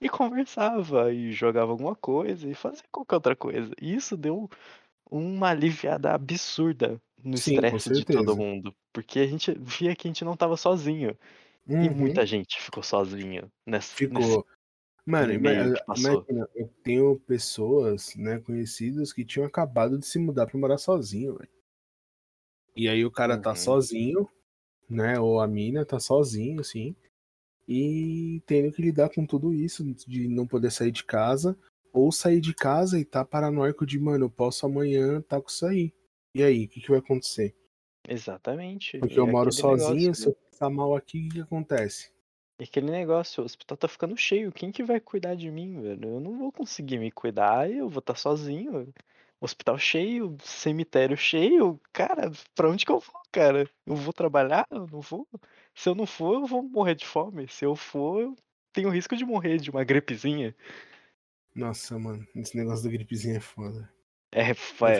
e conversava e jogava alguma coisa e fazia qualquer outra coisa. E isso deu uma aliviada absurda no Sim, estresse de todo mundo, porque a gente via que a gente não estava sozinho. E Uhum. muita gente ficou sozinho ness nesse Ficou. Mano, imagina, eu tenho pessoas, né, conhecidos que tinham acabado de se mudar pra morar sozinho, velho. E aí o cara tá Uhum. sozinho, né, ou a mina tá sozinho, assim, e tendo que lidar com tudo isso, de não poder sair de casa, ou sair de casa e tá paranoico de: "Mano, eu posso amanhã tá com isso aí. E aí, que que vai acontecer?" Exatamente. Porque E eu moro aquele negócio, sozinho, se eu passar mal aqui, que que acontece? e aquele negócio, o hospital tá ficando cheio, quem que vai cuidar de mim, velho? Eu não vou conseguir me cuidar, eu vou estar sozinho. Hospital cheio, cemitério cheio, cara, pra onde que eu vou, cara? Eu vou trabalhar? Eu não vou? Se eu não for, eu vou morrer de fome. Se eu for, eu tenho risco de morrer de uma gripezinha. Nossa, mano, esse negócio da gripezinha é foda. É,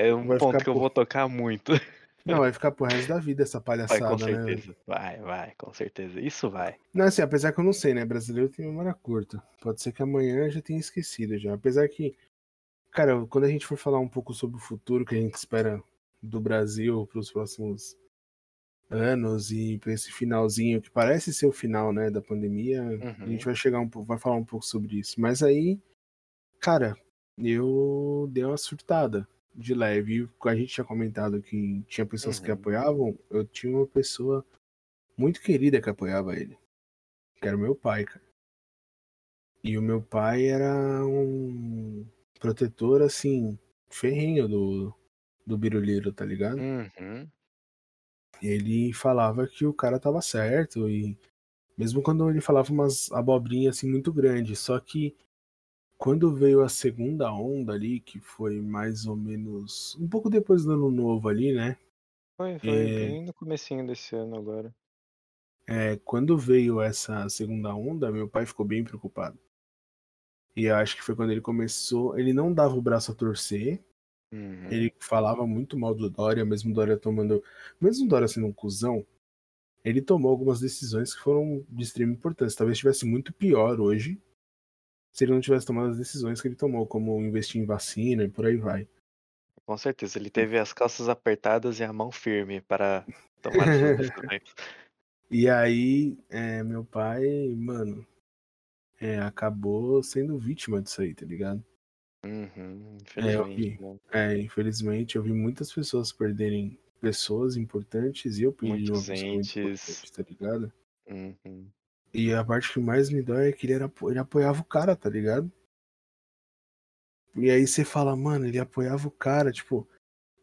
é um vai ponto que eu por vou tocar muito. não, vai ficar pro resto da vida essa Vai, com palhaçada, né, certeza. Vai, vai, com certeza. Isso vai. Não, assim, apesar que eu não sei, né, brasileiro tem memória curta. Pode ser que amanhã eu já tenha esquecido já. Apesar que, cara, quando a gente for falar um pouco sobre o futuro que a gente espera do Brasil pros próximos anos e pra esse finalzinho que parece ser o final, né, da pandemia, a gente Uhum. vai chegar um pouco, vai falar um pouco sobre isso. Mas aí, cara, eu dei uma surtada de leve. A gente tinha comentado que tinha pessoas que Uhum. apoiavam. Eu tinha uma pessoa muito querida que apoiava ele, que era o meu pai, cara. E o meu pai era um protetor, assim, ferrenho do, do Biruliro, tá ligado? Uhum. Ele falava que o cara tava certo e mesmo quando ele falava umas abobrinhas assim muito grandes, só que quando veio a segunda onda ali, que foi mais ou menos um pouco depois do ano novo ali, né? Foi, foi É, bem no comecinho desse ano agora. é, quando veio essa segunda onda, meu pai ficou bem preocupado. E eu acho que foi quando ele começou. Ele não dava o braço a torcer. Uhum. Ele falava muito mal do Dória, mesmo o Dória tomando. Mesmo o Dória sendo um cuzão, ele tomou algumas decisões que foram de extrema importância. Talvez estivesse muito pior hoje se ele não tivesse tomado as decisões que ele tomou, como investir em vacina e por aí vai. Com certeza, ele teve as calças apertadas e a mão firme para tomar essas decisões. E aí, é, meu pai, mano, é, acabou sendo vítima disso aí, tá ligado? Uhum. É, eu Infelizmente, vi. né? É, infelizmente, eu vi muitas pessoas perderem pessoas importantes e eu perdi uma Muitos entes. tá ligado? Uhum. E a parte que mais me dói é que ele, era, ele apoiava o cara, tá ligado? E aí você fala, mano, ele apoiava o cara, tipo.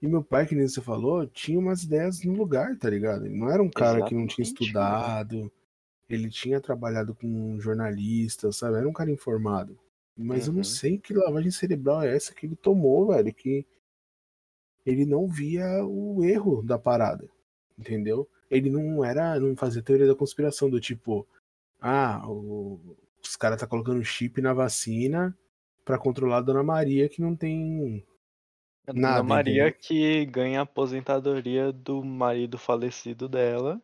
E meu pai, que nem você falou, tinha umas ideias no lugar, tá ligado? Ele não era um cara que não tinha Exatamente, estudado, ele tinha trabalhado com jornalista, sabe? Era um cara informado. Mas eu não Uhum. sei que lavagem cerebral é essa que ele tomou, velho, que ele não via o erro da parada, entendeu? Ele não era, não fazia teoria da conspiração do tipo, ah, o- os caras tá colocando chip na vacina pra controlar a Dona Maria que não tem A nada, Dona Maria entendeu? que ganha a aposentadoria do marido falecido dela,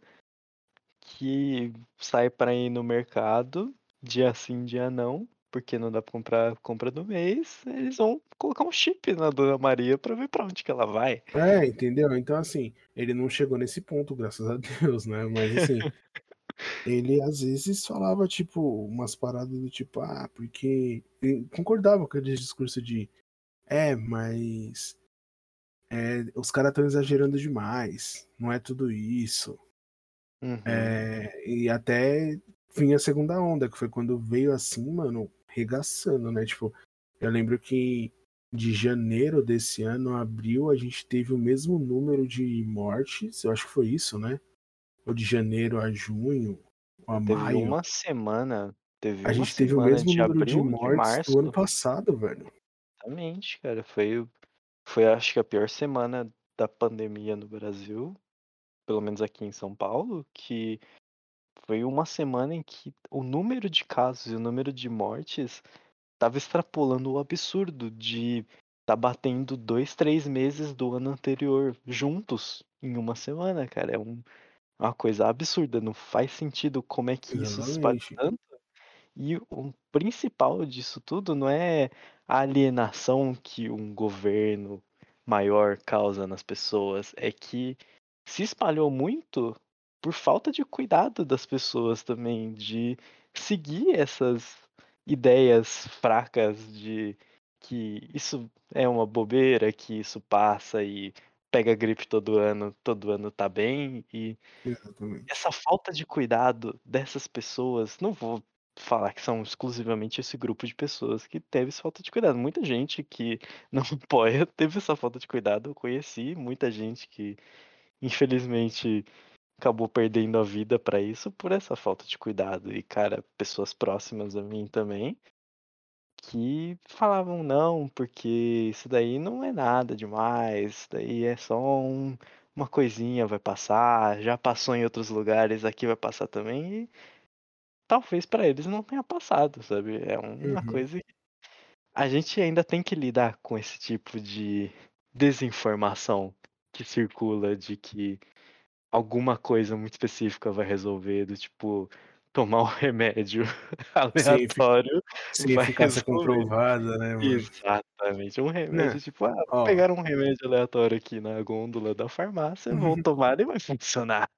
que sai para ir no mercado, dia sim, dia não, porque não dá pra comprar compra do mês, eles vão colocar um chip na Dona Maria pra ver pra onde que ela vai. É, entendeu? Então, assim, ele não chegou nesse ponto, graças a Deus, né? Mas, assim, ele às vezes falava, tipo, umas paradas do tipo, ah, porque. ele concordava com aquele discurso de, é, mas. é, os caras estão exagerando demais, não é tudo isso. Uhum. É, e até vinha a segunda onda, que foi quando veio assim, mano, regaçando, né? Tipo, eu lembro que de janeiro desse ano a abril a gente teve o mesmo número de mortes, eu acho que foi isso, né? ou de janeiro a junho, ou a Teve maio. uma semana, teve A gente teve o mesmo de número de abril, de mortes do ano passado, velho. Exatamente, cara. Foi, foi acho que a pior semana da pandemia no Brasil, pelo menos aqui em São Paulo, que foi uma semana em que o número de casos e o número de mortes estava extrapolando o absurdo de tá batendo dois, três meses do ano anterior juntos em uma semana, cara. É um- uma coisa absurda, não faz sentido como é que isso se espalha Exatamente. tanto. E o principal disso tudo não é a alienação que um governo maior causa nas pessoas, é que se espalhou muito por falta de cuidado das pessoas também, de seguir essas ideias fracas de que isso é uma bobeira, que isso passa e pega gripe todo ano, todo ano tá bem, e Exatamente. essa falta de cuidado dessas pessoas, não vou falar que são exclusivamente esse grupo de pessoas que teve essa falta de cuidado. Muita gente que não apoia teve essa falta de cuidado. Eu conheci muita gente que, infelizmente, acabou perdendo a vida pra isso por essa falta de cuidado. E, cara, pessoas próximas a mim também que falavam não, porque isso daí não é nada demais, isso daí é só um- uma coisinha, vai passar, já passou em outros lugares, aqui vai passar também, e talvez pra eles não tenha passado, sabe? É uma Uhum. coisa que a gente ainda tem que lidar com esse tipo de desinformação que circula de que alguma coisa muito específica vai resolver, do tipo, tomar um remédio aleatório vai eficácia comprovada, né, mano? Exatamente, um Né? remédio tipo, ah, Ó, pegaram um remédio aleatório aqui na gôndola da farmácia, vou tomar e vai funcionar.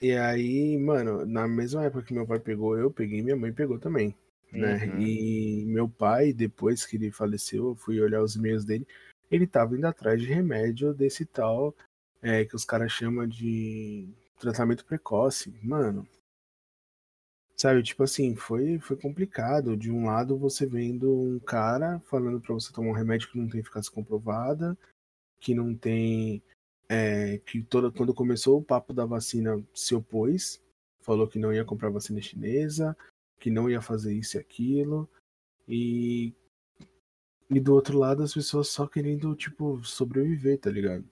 E aí, mano, na mesma época que meu pai pegou, eu peguei, minha mãe pegou também, né? Uhum. E meu pai, depois que ele faleceu, eu fui olhar os e-mails dele, ele tava indo atrás de remédio desse tal, é, que os caras chamam de tratamento precoce. Mano, sabe, tipo assim, foi, foi complicado. De um lado, você vendo um cara falando pra você tomar um remédio que não tem eficácia comprovada, que não tem é, que toda, quando começou o papo da vacina se opôs, falou que não ia comprar vacina chinesa, que não ia fazer isso e aquilo, e, e do outro lado as pessoas só querendo, tipo, sobreviver, tá ligado?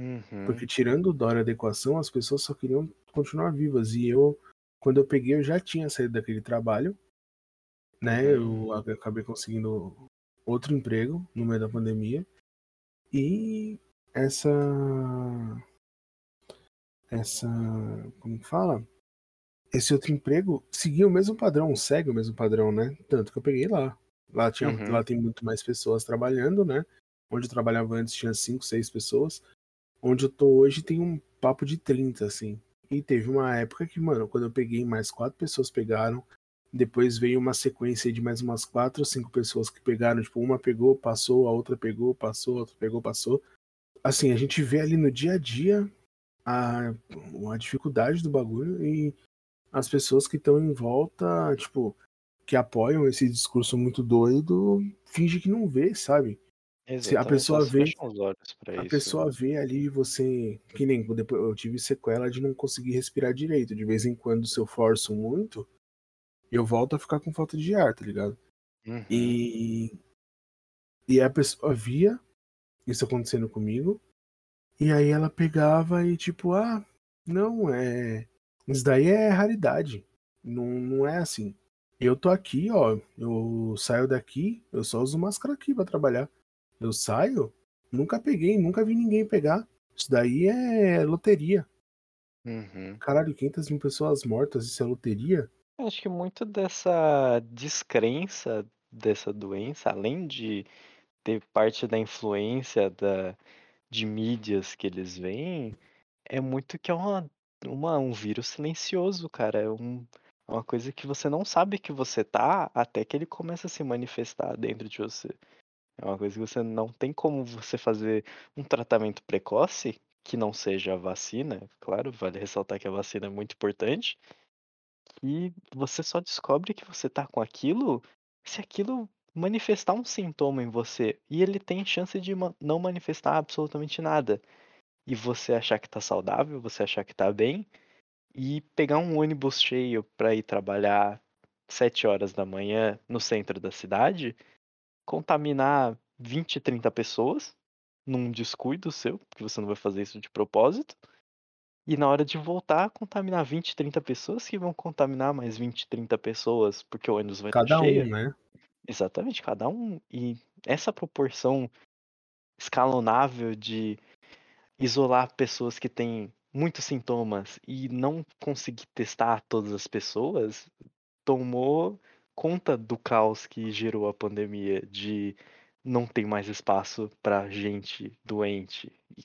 Uhum. Porque tirando o Dória da equação, as pessoas só queriam continuar vivas, e eu, quando eu peguei, eu já tinha saído daquele trabalho, né, Uhum. eu acabei conseguindo outro emprego no meio da pandemia, e essa essa como que fala? Esse outro emprego seguia o mesmo padrão segue o mesmo padrão né? Tanto que eu peguei lá. Lá tinha Uhum. lá tem muito mais pessoas trabalhando né? Onde eu trabalhava antes tinha cinco seis pessoas onde eu tô hoje tem um papo de 30 assim. E teve uma época que mano quando eu peguei mais quatro pessoas pegaram. Depois veio uma sequência de mais umas quatro ou cinco pessoas que pegaram. Tipo uma pegou passou a outra pegou passou a outra pegou passou. Assim, a gente vê ali no dia a dia a, a dificuldade do bagulho e as pessoas que estão em volta, tipo, que apoiam esse discurso muito doido, finge que não vê, sabe? Se a pessoa vê, a isso. pessoa vê ali você, que nem depois eu tive sequela de não conseguir respirar direito. De vez em quando, se eu forço muito, eu volto a ficar com falta de ar, tá ligado? Uhum. E e a pessoa via isso acontecendo comigo e aí ela pegava e tipo, ah, não, é. Isso daí é raridade. Não, não é assim. Eu tô aqui, ó. Eu saio daqui, eu só uso máscara aqui pra trabalhar. Eu saio, nunca peguei, nunca vi ninguém pegar. Isso daí é loteria. Uhum. Caralho, 500 mil pessoas mortas, isso é loteria? Acho que muito dessa descrença dessa doença, além de ter parte da influência da, de mídias que eles veem, é muito que é uma, uma, um vírus silencioso, cara. É um, é uma coisa que você não sabe que você tá até que ele começa a se manifestar dentro de você. É uma coisa que você não tem como você fazer um tratamento precoce, que não seja a vacina, claro, vale ressaltar que a vacina é muito importante, e você só descobre que você tá com aquilo se aquilo manifestar um sintoma em você. E ele tem chance de não manifestar absolutamente nada. E você achar que tá saudável, você achar que tá bem, e pegar um ônibus cheio para ir trabalhar 7h no centro da cidade, contaminar 20, 30 pessoas, num descuido seu, porque você não vai fazer isso de propósito, e na hora de voltar contaminar 20, 30 pessoas que vão contaminar mais 20, 30 pessoas, porque o ônibus vai estar Cada um, cheio. né? Exatamente, cada um. E essa proporção escalonável de isolar pessoas que têm muitos sintomas e não conseguir testar todas as pessoas, tomou conta do caos que gerou a pandemia, de não ter mais espaço para gente doente. E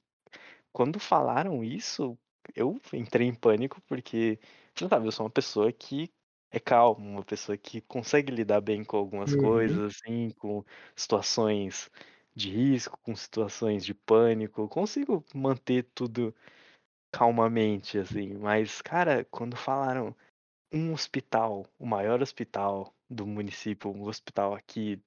quando falaram isso, eu entrei em pânico, porque, você sabe, eu sou uma pessoa que é calma, uma pessoa que consegue lidar bem com algumas Uhum. coisas, assim, com situações de risco, com situações de pânico, consigo manter tudo calmamente, assim. Mas, cara, quando falaram um hospital, o maior hospital do município, um hospital aqui,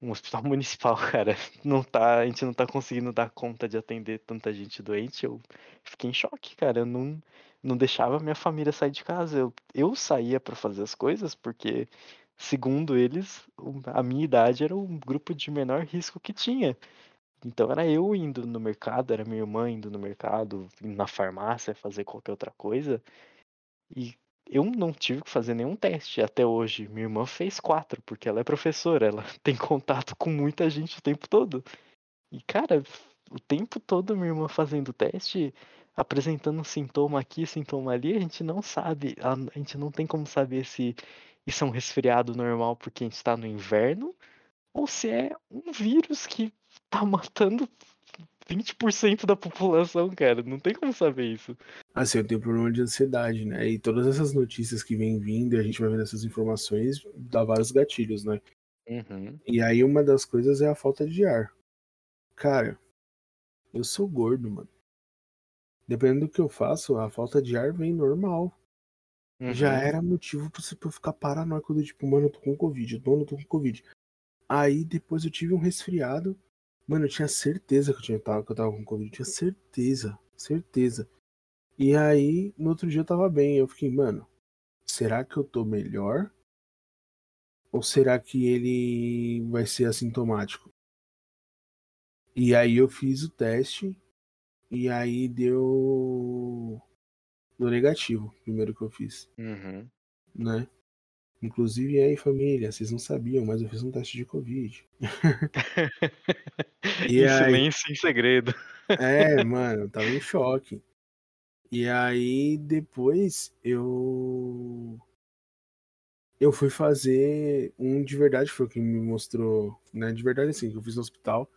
um hospital municipal, cara, não tá, a gente não tá conseguindo dar conta de atender tanta gente doente, eu fiquei em choque, cara. Eu não, não deixava minha família sair de casa. Eu, eu saía para fazer as coisas porque, segundo eles, a minha idade era o grupo de menor risco que tinha. Então era eu indo no mercado, era minha irmã indo no mercado, indo na farmácia, fazer qualquer outra coisa. E eu não tive que fazer nenhum teste até hoje. Minha irmã fez quatro, porque ela é professora, ela tem contato com muita gente o tempo todo. E, cara, o tempo todo minha irmã fazendo teste, apresentando sintoma aqui, sintoma ali, a gente não sabe, a, a gente não tem como saber se isso é um resfriado normal porque a gente está no inverno, ou se é um vírus que tá matando 20% da população, cara. Não tem como saber isso. Assim, eu tenho problema de ansiedade, né? E todas essas notícias que vêm vindo a gente vai vendo essas informações, dá vários gatilhos, né? Uhum. E aí uma das coisas é a falta de ar. Cara, eu sou gordo, mano. Dependendo do que eu faço, a falta de ar vem normal. Já uhum. era motivo pra você eu ficar paranoico do tipo, mano, eu tô com Covid, mano, eu tô com Covid. Aí depois eu tive um resfriado. Mano, eu tinha certeza que eu, tinha, que eu tava com Covid. Eu tinha certeza, certeza. E aí, no outro dia eu tava bem. Eu fiquei, mano, será que eu tô melhor? Ou será que ele vai ser assintomático? E aí eu fiz o teste. E aí deu. Deu negativo, primeiro que eu fiz, Uhum. né? Inclusive, aí, família, vocês não sabiam, mas eu fiz um teste de Covid. E em aí, silêncio, em segredo. é, mano, eu tava em choque. E aí, depois, eu. Eu fui fazer um de verdade, foi o que me mostrou, né? De verdade, assim, que eu fiz no hospital,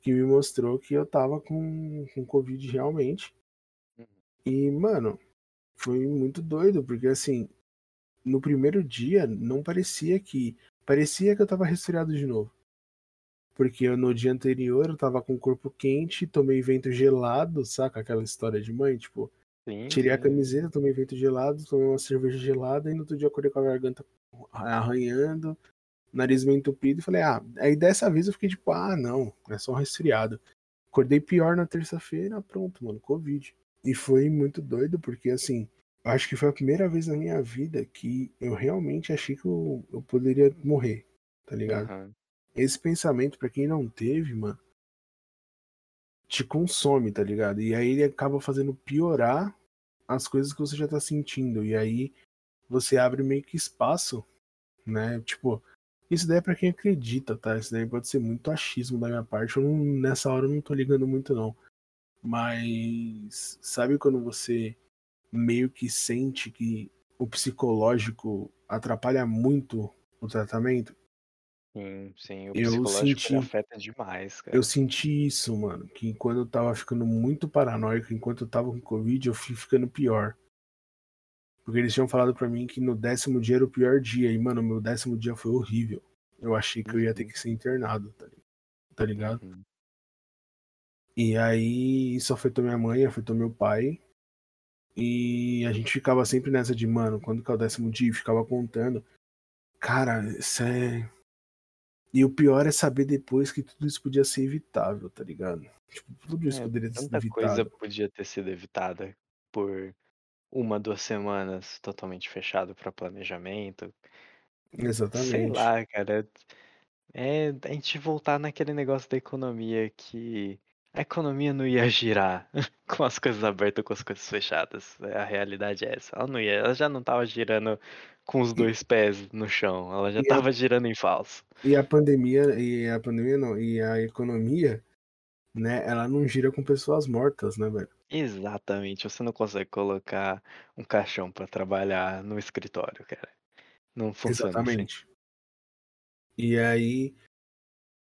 que me mostrou que eu tava com, com Covid realmente. E, mano, foi muito doido, porque assim, no primeiro dia não parecia que. Parecia que eu tava resfriado de novo. Porque eu, no dia anterior eu tava com o corpo quente, tomei vento gelado, saca? Aquela história de mãe, tipo, Sim, tirei a camiseta, tomei vento gelado, tomei uma cerveja gelada e no outro dia eu acordei com a garganta arranhando, nariz meio entupido e falei, ah, aí dessa vez eu fiquei tipo, ah, não, é só um resfriado. Acordei pior na terça-feira, pronto, mano, Covid. E foi muito doido, porque assim, acho que foi a primeira vez na minha vida que eu realmente achei que eu, eu poderia morrer, tá ligado? Uhum. Esse pensamento, pra quem não teve, mano, te consome, tá ligado? E aí ele acaba fazendo piorar as coisas que você já tá sentindo. E aí você abre meio que espaço, né? Tipo, isso daí é pra quem acredita, tá? Isso daí pode ser muito achismo da minha parte. Eu não, nessa hora eu não tô ligando muito, não. Mas sabe quando você meio que sente que o psicológico atrapalha muito o tratamento? Sim, sim. O Eu psicológico ele senti afeta demais, Eu cara. senti isso, mano. Que quando eu tava ficando muito paranoico, enquanto eu tava com Covid, eu fui ficando pior. Porque eles tinham falado pra mim que no décimo dia era o pior dia. E, mano, meu décimo dia foi horrível. Eu achei que eu ia ter Uhum. que ser internado, tá tá ligado? Uhum. E aí isso afetou minha mãe, afetou meu pai. E a gente ficava sempre nessa de, mano, quando que é o décimo dia? Ficava contando. Cara, isso é. E o pior é saber depois que tudo isso podia ser evitável, tá ligado? Tipo, tudo isso É, poderia ter sido tanta coisa evitado. podia ter sido evitada por uma, 2 semanas totalmente fechado para planejamento. Sei Exatamente. lá, cara. É a gente voltar naquele negócio da economia que a economia não ia girar com as coisas abertas, com as coisas fechadas. A realidade é essa. Ela não ia, ela já não estava girando com os dois pés no chão, ela já estava girando em falso. e a pandemia e a pandemia não, e a economia, né, ela não gira com pessoas mortas, né, velho. Exatamente, você não consegue colocar um caixão para trabalhar no escritório, cara. Não funciona assim. Exatamente. E aí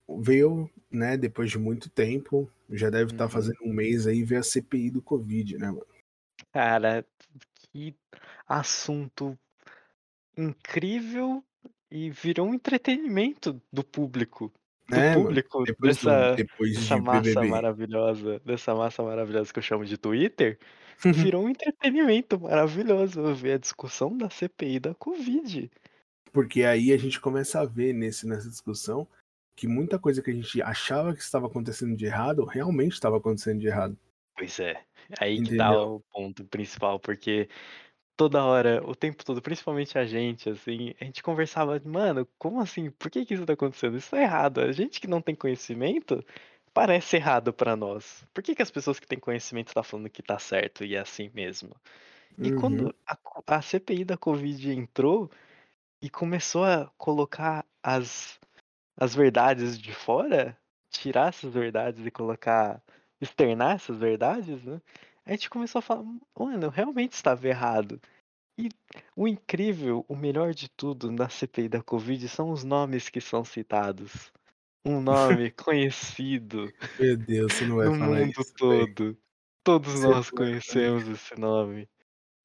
veio, né, depois de muito tempo, já deve estar Uhum. fazendo um mês aí, veio a CPI do Covid, né, mano. Cara, que assunto incrível e virou um entretenimento do público. Do É, mano, público depois do dessa depois dessa de massa BBB. maravilhosa dessa massa maravilhosa que eu chamo de Twitter, virou um entretenimento maravilhoso ver a discussão da CPI da covid. Porque aí a gente começa a ver nesse nessa discussão, que muita coisa que a gente achava que estava acontecendo de errado, realmente estava acontecendo de errado. Pois é, aí que tá o ponto principal, porque toda hora, o tempo todo, principalmente a gente, assim, a gente conversava: "Mano, como assim? Por que que isso tá acontecendo? Isso tá errado". A gente que não tem conhecimento, parece errado pra nós. Por que que as pessoas que têm conhecimento tá falando que tá certo e é assim mesmo? E Uhum. quando a a CPI da covid entrou e começou a colocar as as verdades de fora, tirar essas verdades e colocar externar essas verdades, né, a gente começou a falar: "Mano, realmente estava errado". E o incrível, o melhor de tudo na CPI da covid são os nomes que são citados. Um nome conhecido Meu Deus, você não vai no falar mundo isso, todo. Todos Você nós conhecemos esse nome.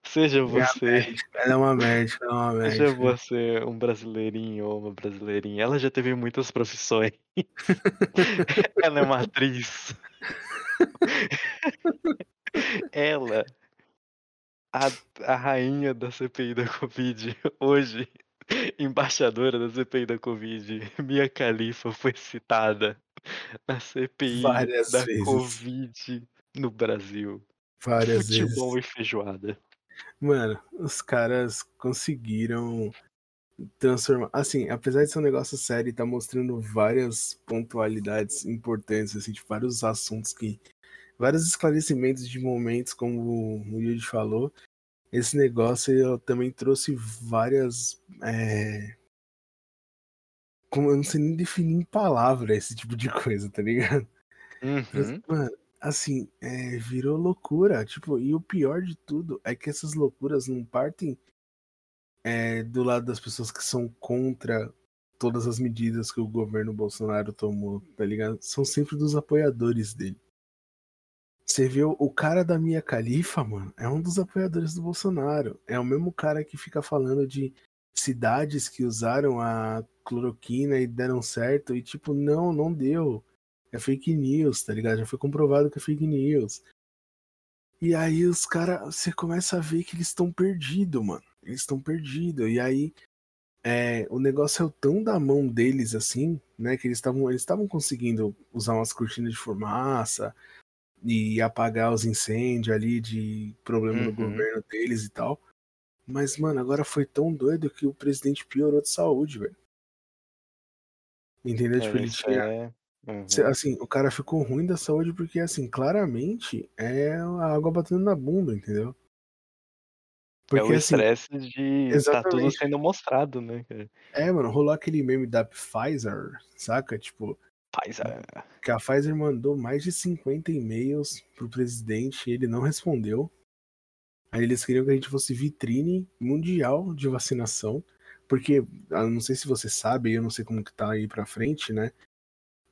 Seja É você médica, ela é uma médica, ela é uma seja médica. você um brasileirinho ou uma brasileirinha, ela já teve muitas profissões. Ela é uma atriz. Ela a a rainha da CPI da covid, hoje embaixadora da CPI da covid, Mia Khalifa foi citada na CPI Várias da vezes. covid no Brasil. Várias Futebol vezes. e feijoada. Mano, os caras conseguiram transformar assim, apesar de ser um negócio sério e tá mostrando várias pontualidades importantes, assim, de vários assuntos que vários esclarecimentos de momentos, como o Yuji falou, esse negócio eu também trouxe várias, eh como eu não sei nem definir em palavra esse tipo de coisa, tá ligado? Uhum. mano, assim, eh, virou loucura, tipo, e o pior de tudo é que essas loucuras não partem eh, do lado das pessoas que são contra todas as medidas que o governo Bolsonaro tomou, tá ligado? São sempre dos apoiadores dele. Você viu o cara da Mia Khalifa, mano, é um dos apoiadores do Bolsonaro. É o mesmo cara que fica falando de cidades que usaram a cloroquina e deram certo, e tipo, não, não deu. É fake news, tá ligado? Já foi comprovado que é fake news. E aí os caras, você começa a ver que eles estão perdidos, mano. Eles estão perdidos. E aí é, o negócio é tão da mão deles assim, né? Que eles estavam eles estavam conseguindo usar umas cortinas de fumaça e apagar os incêndios ali de problema no Uhum. governo deles e tal. Mas, mano, agora foi tão doido que o presidente piorou de saúde, velho. Entendeu? Tipo, É, ele isso tinha. é uhum. Assim, o cara ficou ruim da saúde porque, assim, claramente é a água batendo na bunda, entendeu? É o Porque, assim, estresse de tá tudo sendo mostrado, né, cara. É, mano, rolou aquele meme da Pfizer, saca? Tipo, Faz a que a Pfizer mandou mais de 50 e-mails pro presidente e ele não respondeu. Aí eles queriam que a gente fosse vitrine mundial de vacinação, porque, eu não sei se você sabe, eu não sei como que tá aí pra frente, né?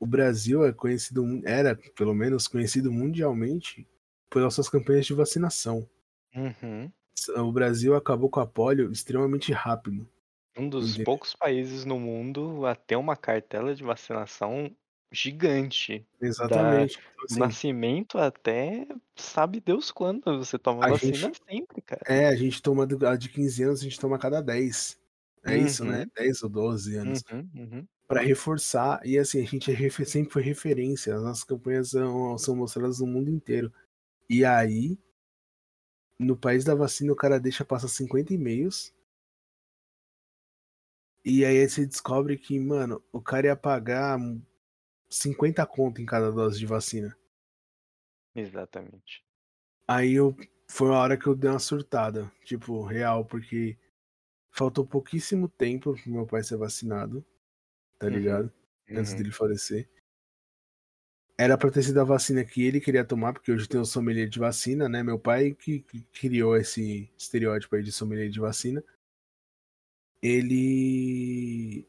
O Brasil é conhecido, era pelo menos conhecido mundialmente pelas suas campanhas de vacinação. Uhum. O Brasil acabou com a polio extremamente rápido. Um dos Entendeu? poucos países no mundo a ter uma cartela de vacinação gigante, Exatamente. Então, assim, nascimento até sabe Deus quando, você toma a vacina gente sempre, cara. É, a gente toma a de 15 anos, a gente toma a cada 10. É isso, né, Uhum, 10 ou 12 anos. uhum, uhum. Pra reforçar e, assim, a gente é sempre foi referência, as nossas campanhas são são mostradas no mundo inteiro. E aí no país da vacina o cara deixa passar 50 e-mails. E aí você descobre que, mano, o cara ia pagar 50 conto em cada dose de vacina. Exatamente. Aí eu foi uma hora que eu dei uma surtada, tipo, real, porque faltou pouquíssimo tempo pro meu pai ser vacinado, tá Uhum, ligado? Antes uhum. dele falecer. Era pra ter sido a vacina que ele queria tomar, porque hoje tem o sommelier de vacina, né? Meu pai que, que criou esse estereótipo aí de sommelier de vacina. Ele.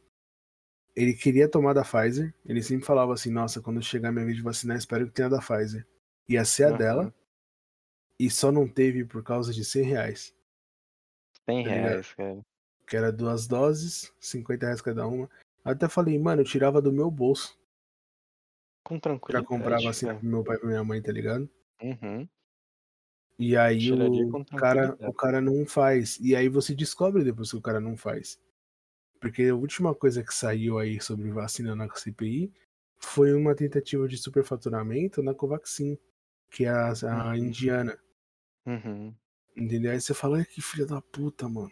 Ele queria tomar da Pfizer. Ele sempre falava assim: Nossa, quando chegar minha vez de vacinar, espero que tenha da Pfizer. Ia ser a Aham. dela. E só não teve por causa de 100 reais. 100 Tá reais, cara. Que era duas doses, 50 reais cada uma. Eu até falei, mano, eu tirava do meu bolso Com tranquilidade. comprar vacina cara. pro meu pai e pra minha mãe, tá ligado? Uhum. E aí Tiraria o cara, o cara não faz. E aí você descobre depois que o cara não faz. Porque a última coisa que saiu aí sobre vacina na CPI foi uma tentativa de superfaturamento na Covaxin, que é a, a Uhum. indiana. Uhum. Entendeu? Aí você fala, "Ai, que filha da puta, mano.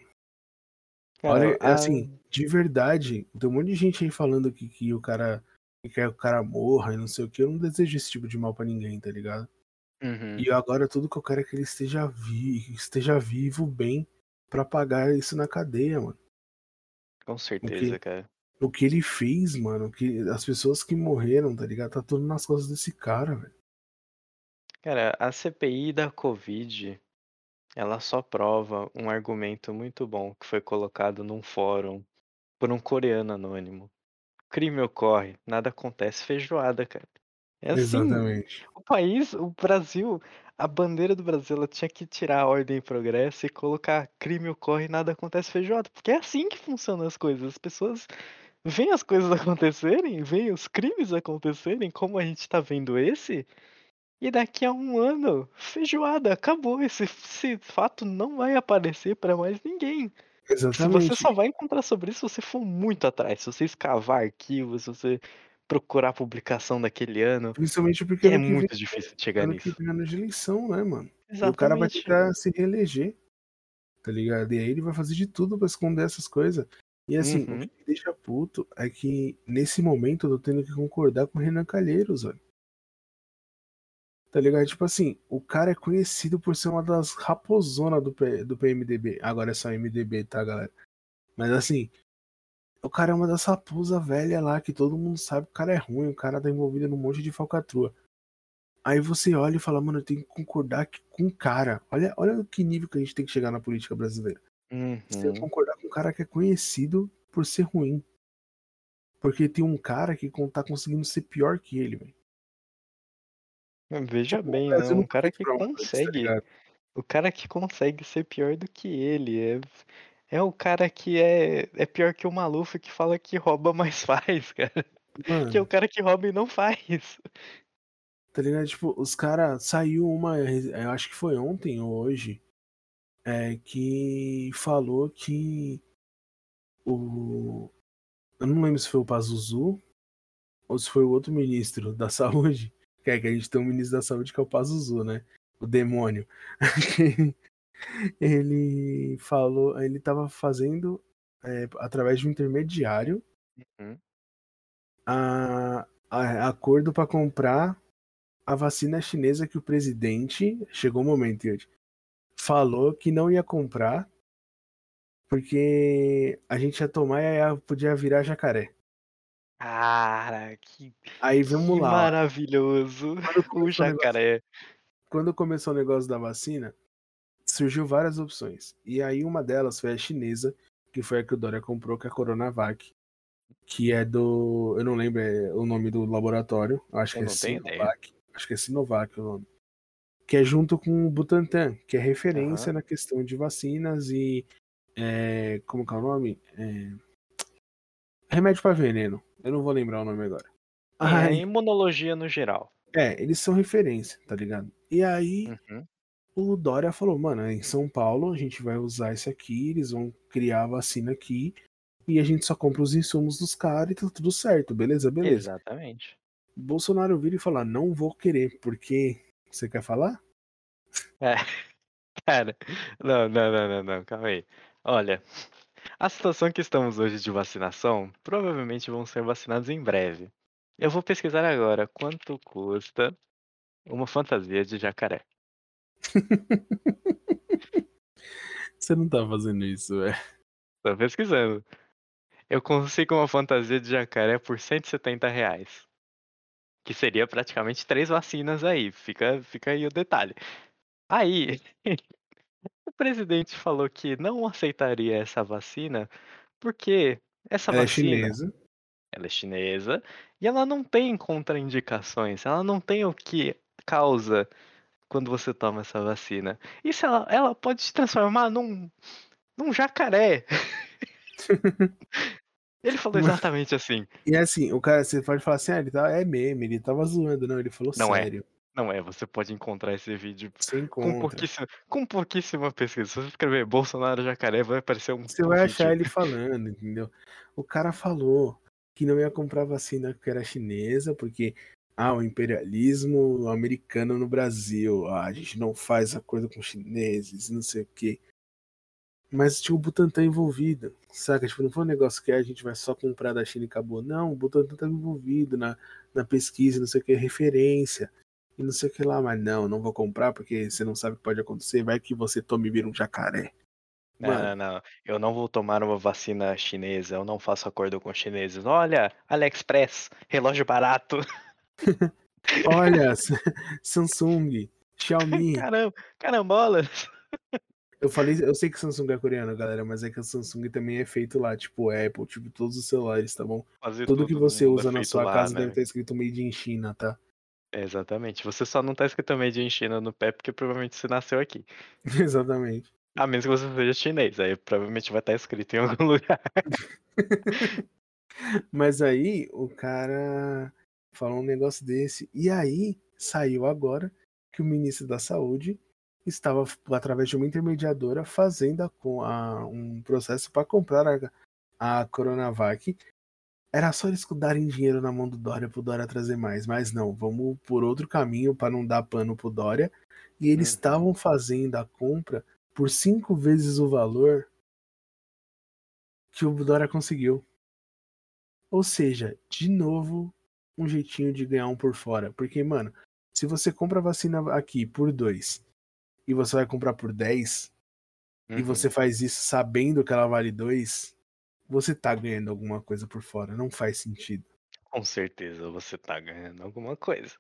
Cara, Olha, a- assim, de verdade, tem um monte de gente aí falando que, que o cara que quer que o cara morra e não sei o que. Eu não desejo esse tipo de mal pra ninguém, tá ligado? Uhum. E agora tudo que eu quero é que ele esteja, vi, esteja vivo, bem, pra pagar isso na cadeia, mano. Com certeza, que- cara. O que ele fez, mano, o que as pessoas que morreram, tá ligado? Tá tudo nas costas desse cara, velho. Cara, a CPI da Covid, ela só prova um argumento muito bom que foi colocado num fórum por um coreano anônimo. Crime ocorre, nada acontece, feijoada, cara. É assim, Exatamente. o país, o Brasil, a bandeira do Brasil, ela tinha que tirar a ordem e progresso e colocar crime ocorre, nada acontece, feijoada. Porque é assim que funcionam as coisas. As pessoas veem as coisas acontecerem, veem os crimes acontecerem, como a gente tá vendo esse, e daqui a um ano, feijoada, acabou. Esse, esse fato não vai aparecer pra mais ninguém. Se você Exatamente. só vai encontrar sobre isso se você for muito atrás, se você escavar arquivos, se você procurar a publicação daquele ano. Principalmente porque É que vem, muito difícil de chegar ano que nisso. vem é ano de eleição, né, mano? E o cara vai Exatamente. tentar se reeleger, tá ligado? E aí ele vai fazer de tudo pra esconder essas coisas. E assim, Uhum. o que me deixa puto é que nesse momento eu tô tendo que concordar com o Renan Calheiros, velho. Tá ligado? Tipo assim, o cara é conhecido por ser uma das raposonas do, P- do PMDB. Agora é só MDB, tá, galera? Mas assim, o cara é uma das raposas velhas lá, que todo mundo sabe que o cara é ruim, o cara tá envolvido num monte de falcatrua. Aí você olha e fala, mano, eu tenho que concordar que- com o cara. Olha, olha que nível que a gente tem que chegar na política brasileira. Você tem que Uhum. concordar com um cara que é conhecido por ser ruim. Porque tem um cara que tá conseguindo ser pior que ele, velho. Veja Tipo, bem, né? Um cara que tá consegue. O cara que consegue ser pior do que ele. É, é o cara que é, é pior que o Maluf que fala que rouba, mas faz, cara. Que é Mano, o cara que rouba e não faz. tá ligado? Tipo, os caras saiu uma. Eu acho que foi ontem ou hoje. É, que falou que o. Eu não lembro se foi o Pazuzu ou se foi o outro ministro da saúde. Que é que a gente tem um ministro da saúde que é o Pazuzu, né? O demônio. ele falou. Ele tava fazendo, é, através de um intermediário, Uhum. a, a- acordo para comprar a vacina chinesa que o presidente. Chegou o momento, Yuri, falou que não ia comprar porque a gente ia tomar e podia virar jacaré. Cara, que, Aí vamos que lá, maravilhoso. Quando O jacaré. quando começou o negócio da vacina, surgiu várias opções. E aí uma delas foi a chinesa, que foi a que o Dória comprou, que é a Coronavac. Que é do. Eu não lembro é, o nome do laboratório. Acho Eu que é tenho ideia. Sinovac. Acho que é Sinovac o nome. Que é junto com o Butantan, que é referência Aham. na questão de vacinas e. é, como que é o nome? É, remédio para veneno. Eu não vou lembrar o nome agora. É, imunologia no geral. é, eles são referência, tá ligado? E aí Uhum. o Dória falou, mano, em São Paulo a gente vai usar isso aqui, eles vão criar a vacina aqui e a gente só compra os insumos dos caras e tá tudo certo, beleza? Beleza. Exatamente. Bolsonaro vira e fala, não vou querer, porque. Você quer falar? É. Cara, não, não, não, não, não, calma aí. Olha, a situação que estamos hoje de vacinação, provavelmente vão ser vacinados em breve. Eu vou pesquisar agora quanto custa uma fantasia de jacaré. Você não tá fazendo isso, velho. Tô pesquisando. Eu consigo uma fantasia de jacaré por 170 reais. Que seria praticamente três vacinas aí. Fica, fica aí o detalhe. Aí, presidente falou que não aceitaria essa vacina porque essa Ela é vacina chinesa. ela é chinesa e ela não tem contraindicações, ela não tem o que causa quando você toma essa vacina. Isso ela, ela pode te transformar num, num jacaré. Ele falou exatamente assim. E assim, o cara, você pode falar assim, ah, ele tá, é meme, ele tava zoando. Não, ele falou Não é. sério. Não é, você pode encontrar esse vídeo Você com, encontra. pouquíssima, com pouquíssima pesquisa. Se você escrever Bolsonaro jacaré, vai aparecer um. Você vai vídeo. achar ele falando, entendeu? O cara falou que não ia comprar vacina que era chinesa, porque ah, o imperialismo americano no Brasil, ah, a gente não faz acordo com chineses, não sei o quê. Mas tinha o Butantan envolvido, saca? Tipo, não foi um negócio que a gente vai só comprar da China e acabou. Não, o Butantan estava envolvido na, na pesquisa, não sei o que, referência, e não sei o que lá. Mas não, não vou comprar porque você não sabe o que pode acontecer. Vai que você tome e vira um jacaré. Não, Mano. não, não. Eu não vou tomar uma vacina chinesa. Eu não faço acordo com chineses. Olha, AliExpress, relógio barato. Olha, Samsung, Xiaomi. Caramba, carambolas. Eu falei, eu sei que Samsung é coreano, galera, mas é que a Samsung também é feito lá, tipo Apple, tipo todos os celulares, tá bom? Fazer Tudo que no você é usa na sua lá, casa né? deve estar escrito made in China, tá? Exatamente. Você só não tá escrito made in China no pé porque provavelmente você nasceu aqui. Exatamente. A menos que você seja chinês. Aí provavelmente vai estar escrito em algum lugar. Mas aí o cara falou um negócio desse. E aí saiu agora que o ministro da Saúde estava, através de uma intermediadora, fazendo a, a- um processo para comprar a, a Coronavac. Era só eles darem dinheiro na mão do Dória pro Dória trazer mais. Mas não, vamos por outro caminho para não dar pano pro Dória. E eles Uhum. estavam fazendo a compra por cinco vezes o valor que o Dória conseguiu. Ou seja, de novo, um jeitinho de ganhar um por fora. Porque, mano, se você compra a vacina aqui por dois e você vai comprar por 10 e Uhum. você faz isso sabendo que ela vale dois, você tá ganhando alguma coisa por fora. Não faz sentido. Com certeza você tá ganhando alguma coisa.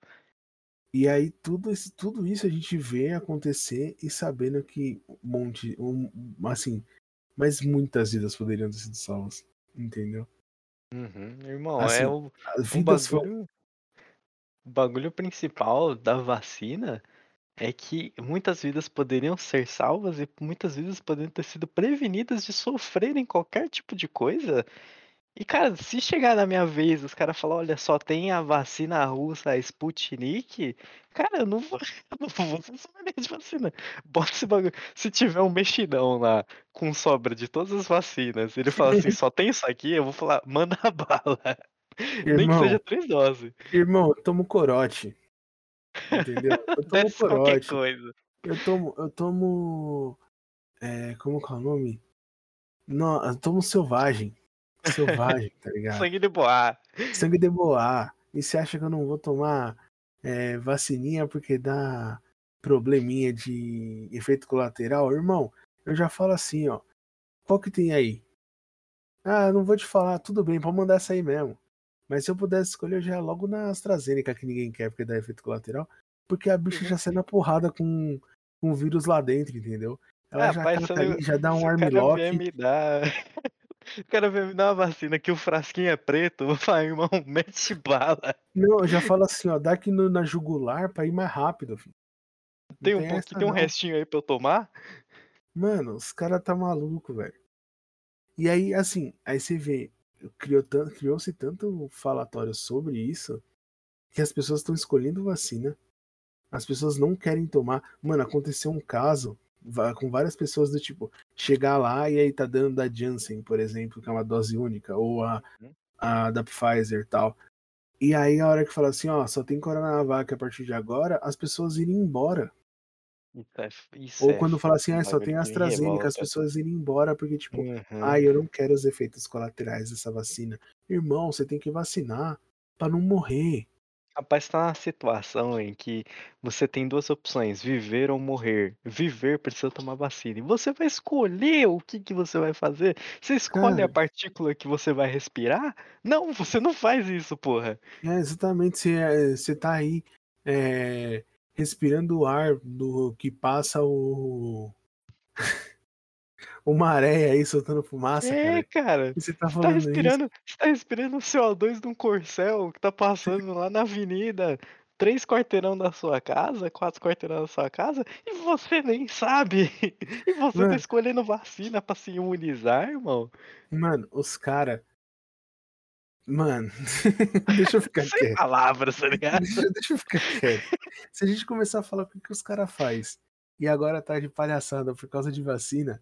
E aí tudo isso, tudo isso a gente vê acontecer e sabendo que um monte, um, assim, mas muitas vidas poderiam ter sido salvas, entendeu? Uhum. Irmão, Assim, é o, o bagulho. O bagulho principal da vacina é que muitas vidas poderiam ser salvas e muitas vidas poderiam ter sido prevenidas de sofrerem qualquer tipo de coisa. E, cara, se chegar na minha vez, os caras falar, olha, só tem a vacina russa, a Sputnik, cara, eu não vou, eu não vou ser sommelier de vacina. Bota esse bagulho. Se tiver um mexidão lá com sobra de todas as vacinas, ele fala assim, só tem isso aqui, eu vou falar, manda a bala. Nem que Irmão, seja três doses. irmão, eu tomo corote. Entendeu? Eu tomo Desce qualquer corote. coisa. Eu tomo, eu tomo. É, como que é o nome? Não, eu tomo selvagem. Selvagem, tá ligado? Sangue de boa. Sangue de boa. E você acha que eu não vou tomar é, vacininha porque dá probleminha de efeito colateral? Irmão, eu já falo assim, ó. Qual que tem aí? Ah, não vou te falar, tudo bem, pode mandar essa aí mesmo. Mas se eu pudesse escolher, eu já ia logo na AstraZeneca, que ninguém quer porque dá efeito colateral. Porque a bicha já sai na porrada com, com o vírus lá dentro, entendeu? Ela Ah, já pai, cata ali, já dá um armlock. O cara vier me dar uma vacina que o frasquinho é preto, eu vou falar, irmão, mete bala. Não, eu já falo assim, ó, dá aqui no- na jugular pra ir mais rápido, filho. Tem um essa pouquinho, tem um restinho aí pra eu tomar? Mano, os caras tá maluco, velho. E aí, assim, aí você vê, criou tanto, criou-se tanto falatório sobre isso que as pessoas estão escolhendo vacina. As pessoas não querem tomar. Mano, aconteceu um caso com várias pessoas do tipo, chegar lá e aí tá dando da Janssen, por exemplo, que é uma dose única, ou a, Uhum. a da Pfizer e tal. E aí a hora que fala assim, ó, só tem Coronavac a partir de agora, as pessoas irem embora. Isso é isso Ou é quando fala assim: "Ah, só tem AstraZeneca", as pessoas indo embora porque, tipo: Uhum. "Ai, eu não quero os efeitos colaterais dessa vacina". Irmão, você tem que vacinar pra não morrer. Rapaz, tá numa situação em que você tem 2 opções: viver ou morrer. Viver precisa tomar vacina e você vai escolher o que que você vai fazer? Você escolhe a Cara partícula que você vai respirar? Não, você não faz isso, porra. É, exatamente, você, eh, você tá aí, eh, respirando o ar do que passa o o maré aí soltando fumaça, É, cara, cara, você tá você tá falando isso. respirando você tá respirando o CO2 de um corcel que tá passando lá na avenida 3 quarteirão da sua casa, 4 quarteirão da sua casa, e você nem sabe. E você tá Mano escolhendo vacina pra se imunizar, irmão. Mano, os cara Mano, deixa eu ficar Sem quieto. palavras, tá ligado? Deixa deixa eu ficar quieto. Se a gente começar a falar o que que os cara faz, e agora tá de palhaçada por causa de vacina,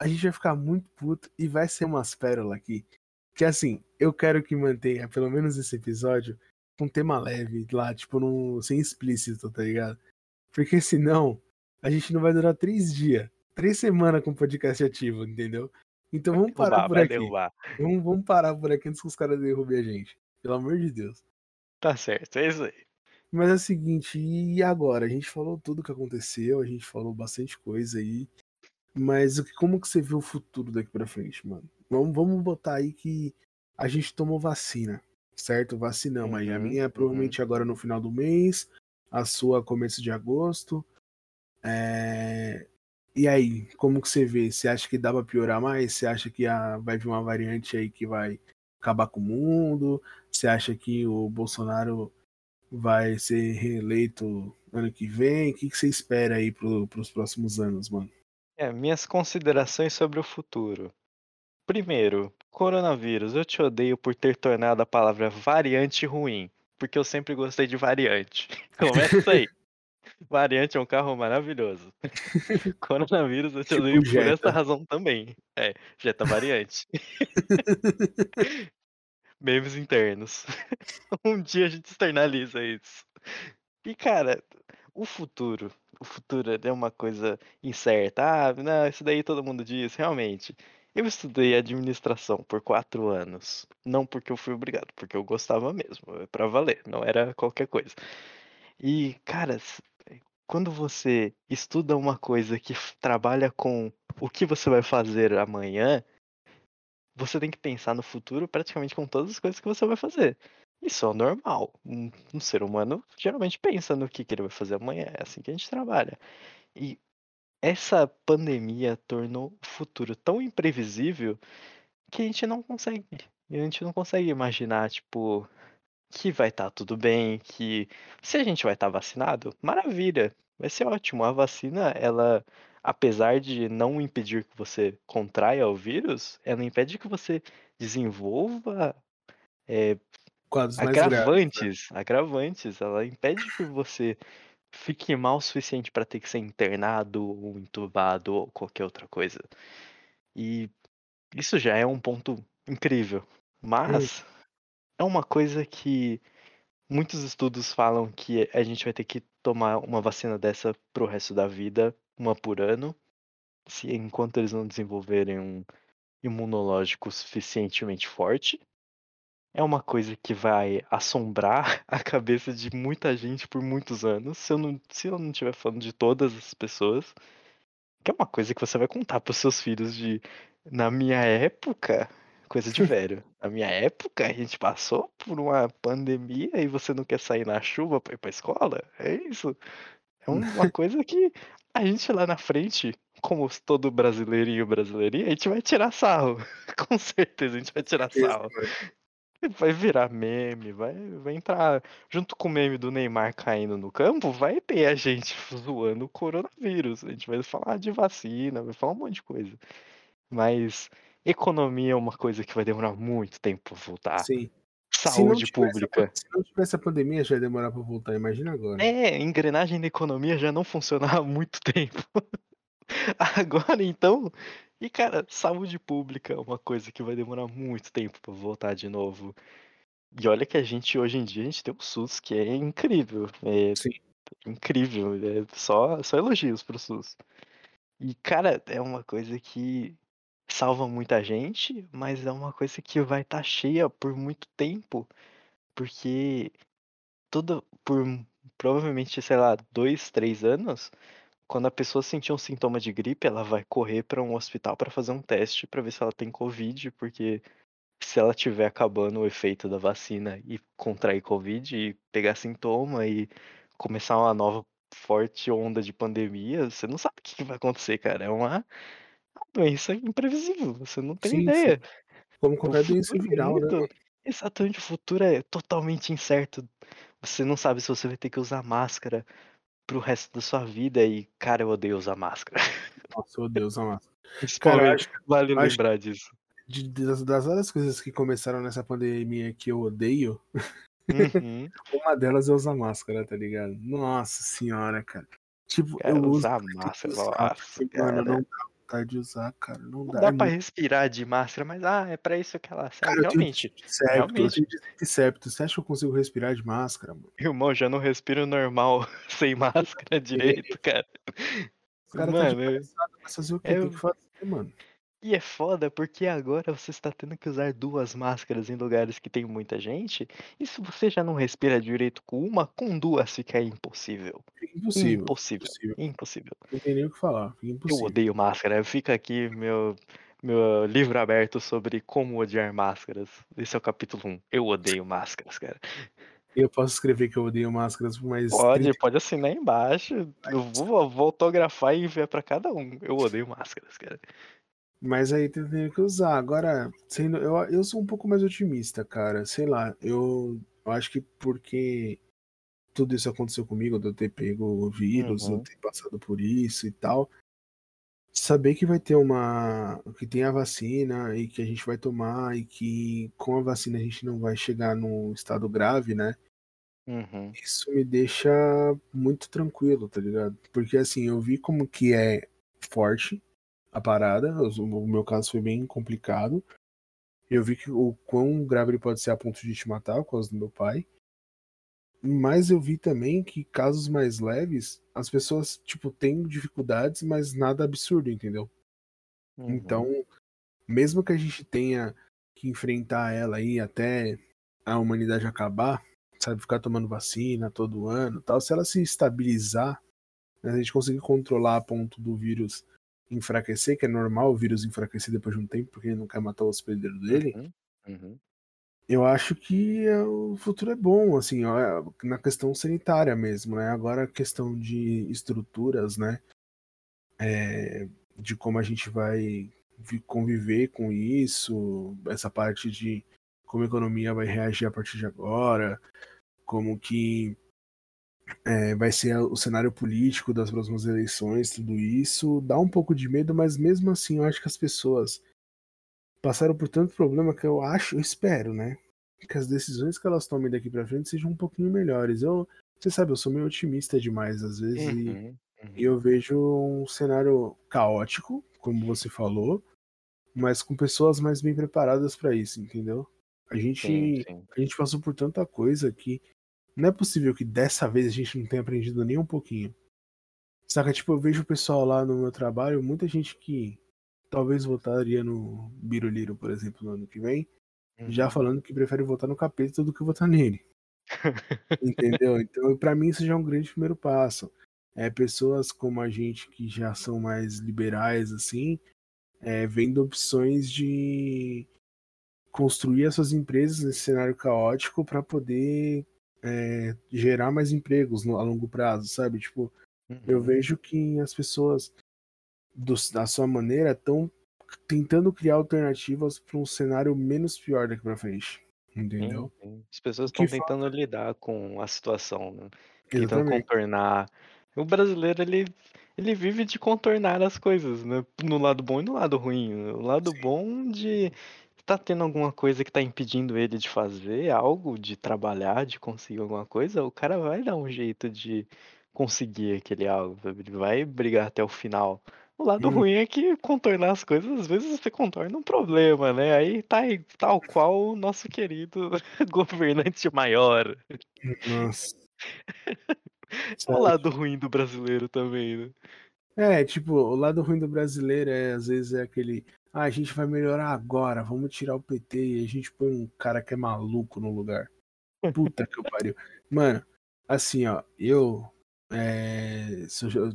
a gente vai ficar muito puto e vai ser umas pérola aqui, que assim, eu quero que mantenha pelo menos esse episódio com tema leve lá, tipo num sem explícito, tá ligado? Porque senão, a gente não vai durar 3 dia, 3 semana com o podcast ativo, entendeu? Então vamos parar derrubar, por vai aqui. Vamos vamos parar por aqui antes que os cara derrubem a gente, pelo amor de Deus. Tá certo, é isso aí. Mas é o seguinte, e agora? A gente falou tudo o que aconteceu, a gente falou bastante coisa aí, mas como que você vê o futuro daqui pra frente, mano? Vamos vamos botar aí que a gente tomou vacina, certo? Vacinamos aí, a Uhum, minha é uhum. provavelmente agora no final do mês, a sua começo de agosto. Eh, e aí, como que você vê? Você acha que dá pra piorar mais? Você acha que a vai vir uma variante aí que vai acabar com o mundo? Você acha que o Bolsonaro vai ser reeleito ano que vem? Que que você espera aí para o para os próximos anos, mano? É, minhas considerações sobre o futuro. Primeiro, coronavírus, eu te odeio por ter tornado a palavra variante ruim, porque eu sempre gostei de variante. Começa aí. Variante é um carro maravilhoso. Coronavírus, eu te Tipo por essa razão também. É, Jetta variante. Memes internos. Um dia a gente externaliza isso. E cara, o futuro o futuro é uma coisa incerta. "Ah, não, isso daí todo mundo diz", realmente. Eu estudei administração por 4 anos, não porque eu fui obrigado, porque eu gostava mesmo, é pra valer, não era qualquer coisa. E cara, quando você estuda uma coisa que trabalha com o que você vai fazer amanhã você tem que pensar no futuro praticamente com todas as coisas que você vai fazer. Isso é normal, um um ser humano geralmente pensa no que que ele vai fazer amanhã, é assim que a gente trabalha. E essa pandemia tornou o futuro tão imprevisível, que a gente não consegue a gente não consegue imaginar, tipo, que vai estar tudo bem, que se a gente vai estar vacinado, maravilha, vai ser ótimo. A vacina ela, apesar de não impedir que você contraia o vírus, ela impede que você desenvolva, graves, né. agravantes agravantes, ela impede que você fique mal o suficiente pra ter que ser internado ou entubado ou qualquer outra coisa. E isso já é um ponto incrível, mas é uma coisa que muitos estudos falam que a gente vai ter que tomar uma vacina dessa para o resto da vida, 1 por ano, se enquanto eles não desenvolverem um imunológico suficientemente forte. É uma coisa que vai assombrar a cabeça de muita gente por muitos anos, se eu não se eu não estiver falando de todas as pessoas, que é uma coisa que você vai contar para seus filhos de: "Na minha época", coisa de velho, "na minha época a gente passou por uma pandemia e você não quer sair na chuva pra ir pra escola?". É isso. É uma coisa que a gente lá na frente, como todo brasileirinho, brasileirinha, a gente vai tirar sarro, com certeza a gente vai tirar sarro. Vai virar meme, vai vai entrar junto com o meme do Neymar caindo no campo, vai ter a gente zoando o coronavírus, a gente vai falar de vacina, vai falar um monte de coisa. Mas economia é uma coisa que vai demorar muito tempo pra voltar. Sim. Se Saúde pan pública se não tivesse a pandemia já ia demorar pra voltar, imagina agora. É, engrenagem da economia já não funciona há muito tempo. Agora então e cara, saúde pública é uma coisa que vai demorar muito tempo pra voltar de novo. E olha que a gente hoje em dia a gente tem o SUS que é incrível, eh Sim. incrível, é só só elogios para o SUS. E cara, é uma coisa que salva muita gente, mas é uma coisa que vai estar cheia por muito tempo, porque toda por provavelmente, sei lá, 2, 3 anos, quando a pessoa sentir um sintoma de gripe, ela vai correr para um hospital para fazer um teste para ver se ela tem covid, porque se ela tiver acabando o efeito da vacina e contrair covid e pegar sintoma e começar uma nova forte onda de pandemia, você não sabe o que vai acontecer, cara, é uma uma doença imprevisível, você não tem Sim, sim. ideia. Como O qualquer doença é viral, né, muito mano? exatamente, o futuro é totalmente incerto. Você não sabe se você vai ter que usar máscara para o resto da sua vida e, cara, eu odeio usar máscara. Nossa, eu odeio usar máscara. Cara, eu acho que vale eu acho lembrar disso. de das das várias coisas que começaram nessa pandemia que eu odeio, Uhum. uma delas é usar máscara, tá ligado? Nossa senhora, cara. Tipo, eu Cara, uso usar máscara, nossa, porque, mano, não cara. dá vontade de usar, cara, não Não dá, dá pra muito respirar de máscara, mas, ah, é pra isso que ela Cara, serve, eu tenho realmente, septo, eu realmente. tenho septo, você acha que eu consigo respirar de máscara, mano? Irmão, já não respiro normal sem máscara direito, cara. Os cara tá de Mano, palhaçada, mas fazer o quê? é Tem que fazer, mano. E é foda, porque agora você está tendo que usar 2 máscaras em lugares que tem muita gente, e se você já não respira direito com uma, com 2 fica impossível. Fica impossível, Impossível, impossível. impossível. Não tem nem o que falar, Eu odeio máscara, fica aqui meu meu livro aberto sobre como odiar máscaras. Esse é o capítulo 1, eu odeio máscaras, cara. Eu posso escrever que eu odeio máscaras mais Pode, 30 pode assinar embaixo, eu vou vou autografar e enviar pra cada um, eu odeio máscaras, cara. Mas aí tem tem que usar. Agora, sendo eu eu sou um pouco mais otimista, cara, sei lá, eu eu acho que porque tudo isso aconteceu comigo, de eu ter pego o vírus, eu Uhum. ter passado por isso e tal, saber que vai ter uma que tem a vacina e que a gente vai tomar e que com a vacina a gente não vai chegar num estado grave, né, Uhum. isso me deixa muito tranquilo, tá ligado? Porque, assim, eu vi como que é forte a parada, o meu caso foi bem complicado. Eu vi que o quão grave ele pode ser a ponto de te matar, por causa do meu pai. Mas eu vi também que casos mais leves, as pessoas, tipo, têm dificuldades, mas nada absurdo, entendeu? Uhum. Então, mesmo que a gente tenha que enfrentar ela aí até a humanidade acabar, sabe, ficar tomando vacina todo ano, tal, se ela se estabilizar, né, a gente conseguir controlar a ponto do vírus enfraquecer, que é normal o vírus enfraquecer depois de um tempo, porque ele não quer matar o hospedeiro dele. Uhum, uhum. Eu acho que é, o futuro é bom, assim, é, na questão sanitária mesmo, né? Agora a questão de estruturas, né? É, de como a gente vai vi- conviver com isso, essa parte de como a economia vai reagir a partir de agora, como que é, vai ser o cenário político das próximas eleições, tudo isso, dá um pouco de medo, mas mesmo assim eu acho que as pessoas passaram por tanto problema que eu acho, eu espero, né? Que as decisões que elas tomem daqui pra frente sejam um pouquinho melhores. Eu, você sabe, eu sou meio otimista demais às vezes e, Uhum, e uhum. eu vejo um cenário caótico, como você falou, mas com pessoas mais bem preparadas pra isso, entendeu? A Sim, gente, sim. a gente passou por tanta coisa que não é possível que dessa vez a gente não tenha aprendido nem um pouquinho. Saca, tipo, eu vejo o pessoal lá no meu trabalho, muita gente que talvez votaria no Biruliro, por exemplo, no ano que vem, já Uhum. falando que prefere votar no capeta do que votar nele. Entendeu? Então, pra mim, isso já é um grande primeiro passo. É, pessoas como a gente que já são mais liberais, assim, é, vendo opções de construir as suas empresas nesse cenário caótico para poder é, gerar mais empregos no, a longo prazo, sabe? Tipo, eu Uhum. vejo que as pessoas, do, da sua maneira, estão tentando criar alternativas para um cenário menos pior daqui para frente. Entendeu? Sim, sim. As pessoas estão tentando lidar com a situação, né, tentando contornar. O brasileiro ele ele vive de contornar as coisas, né, no lado bom e no lado ruim. O lado Sim. bom de tá tendo alguma coisa que tá impedindo ele de fazer algo, de trabalhar, de conseguir alguma coisa, o cara vai dar um jeito de conseguir aquele algo, sabe, ele vai brigar até o final. O lado Hum, ruim é que contornar as coisas, às vezes você contorna um problema, né, aí tá aí tal qual o nosso querido governante maior. nossa. É o lado ruim do brasileiro também, né? É, tipo, o lado ruim do brasileiro é, às vezes, é aquele. Ah, a gente vai melhorar agora, vamos tirar o PT e a gente põe um cara que é maluco no lugar. Puta que pariu. Mano, assim, ó, eu. É,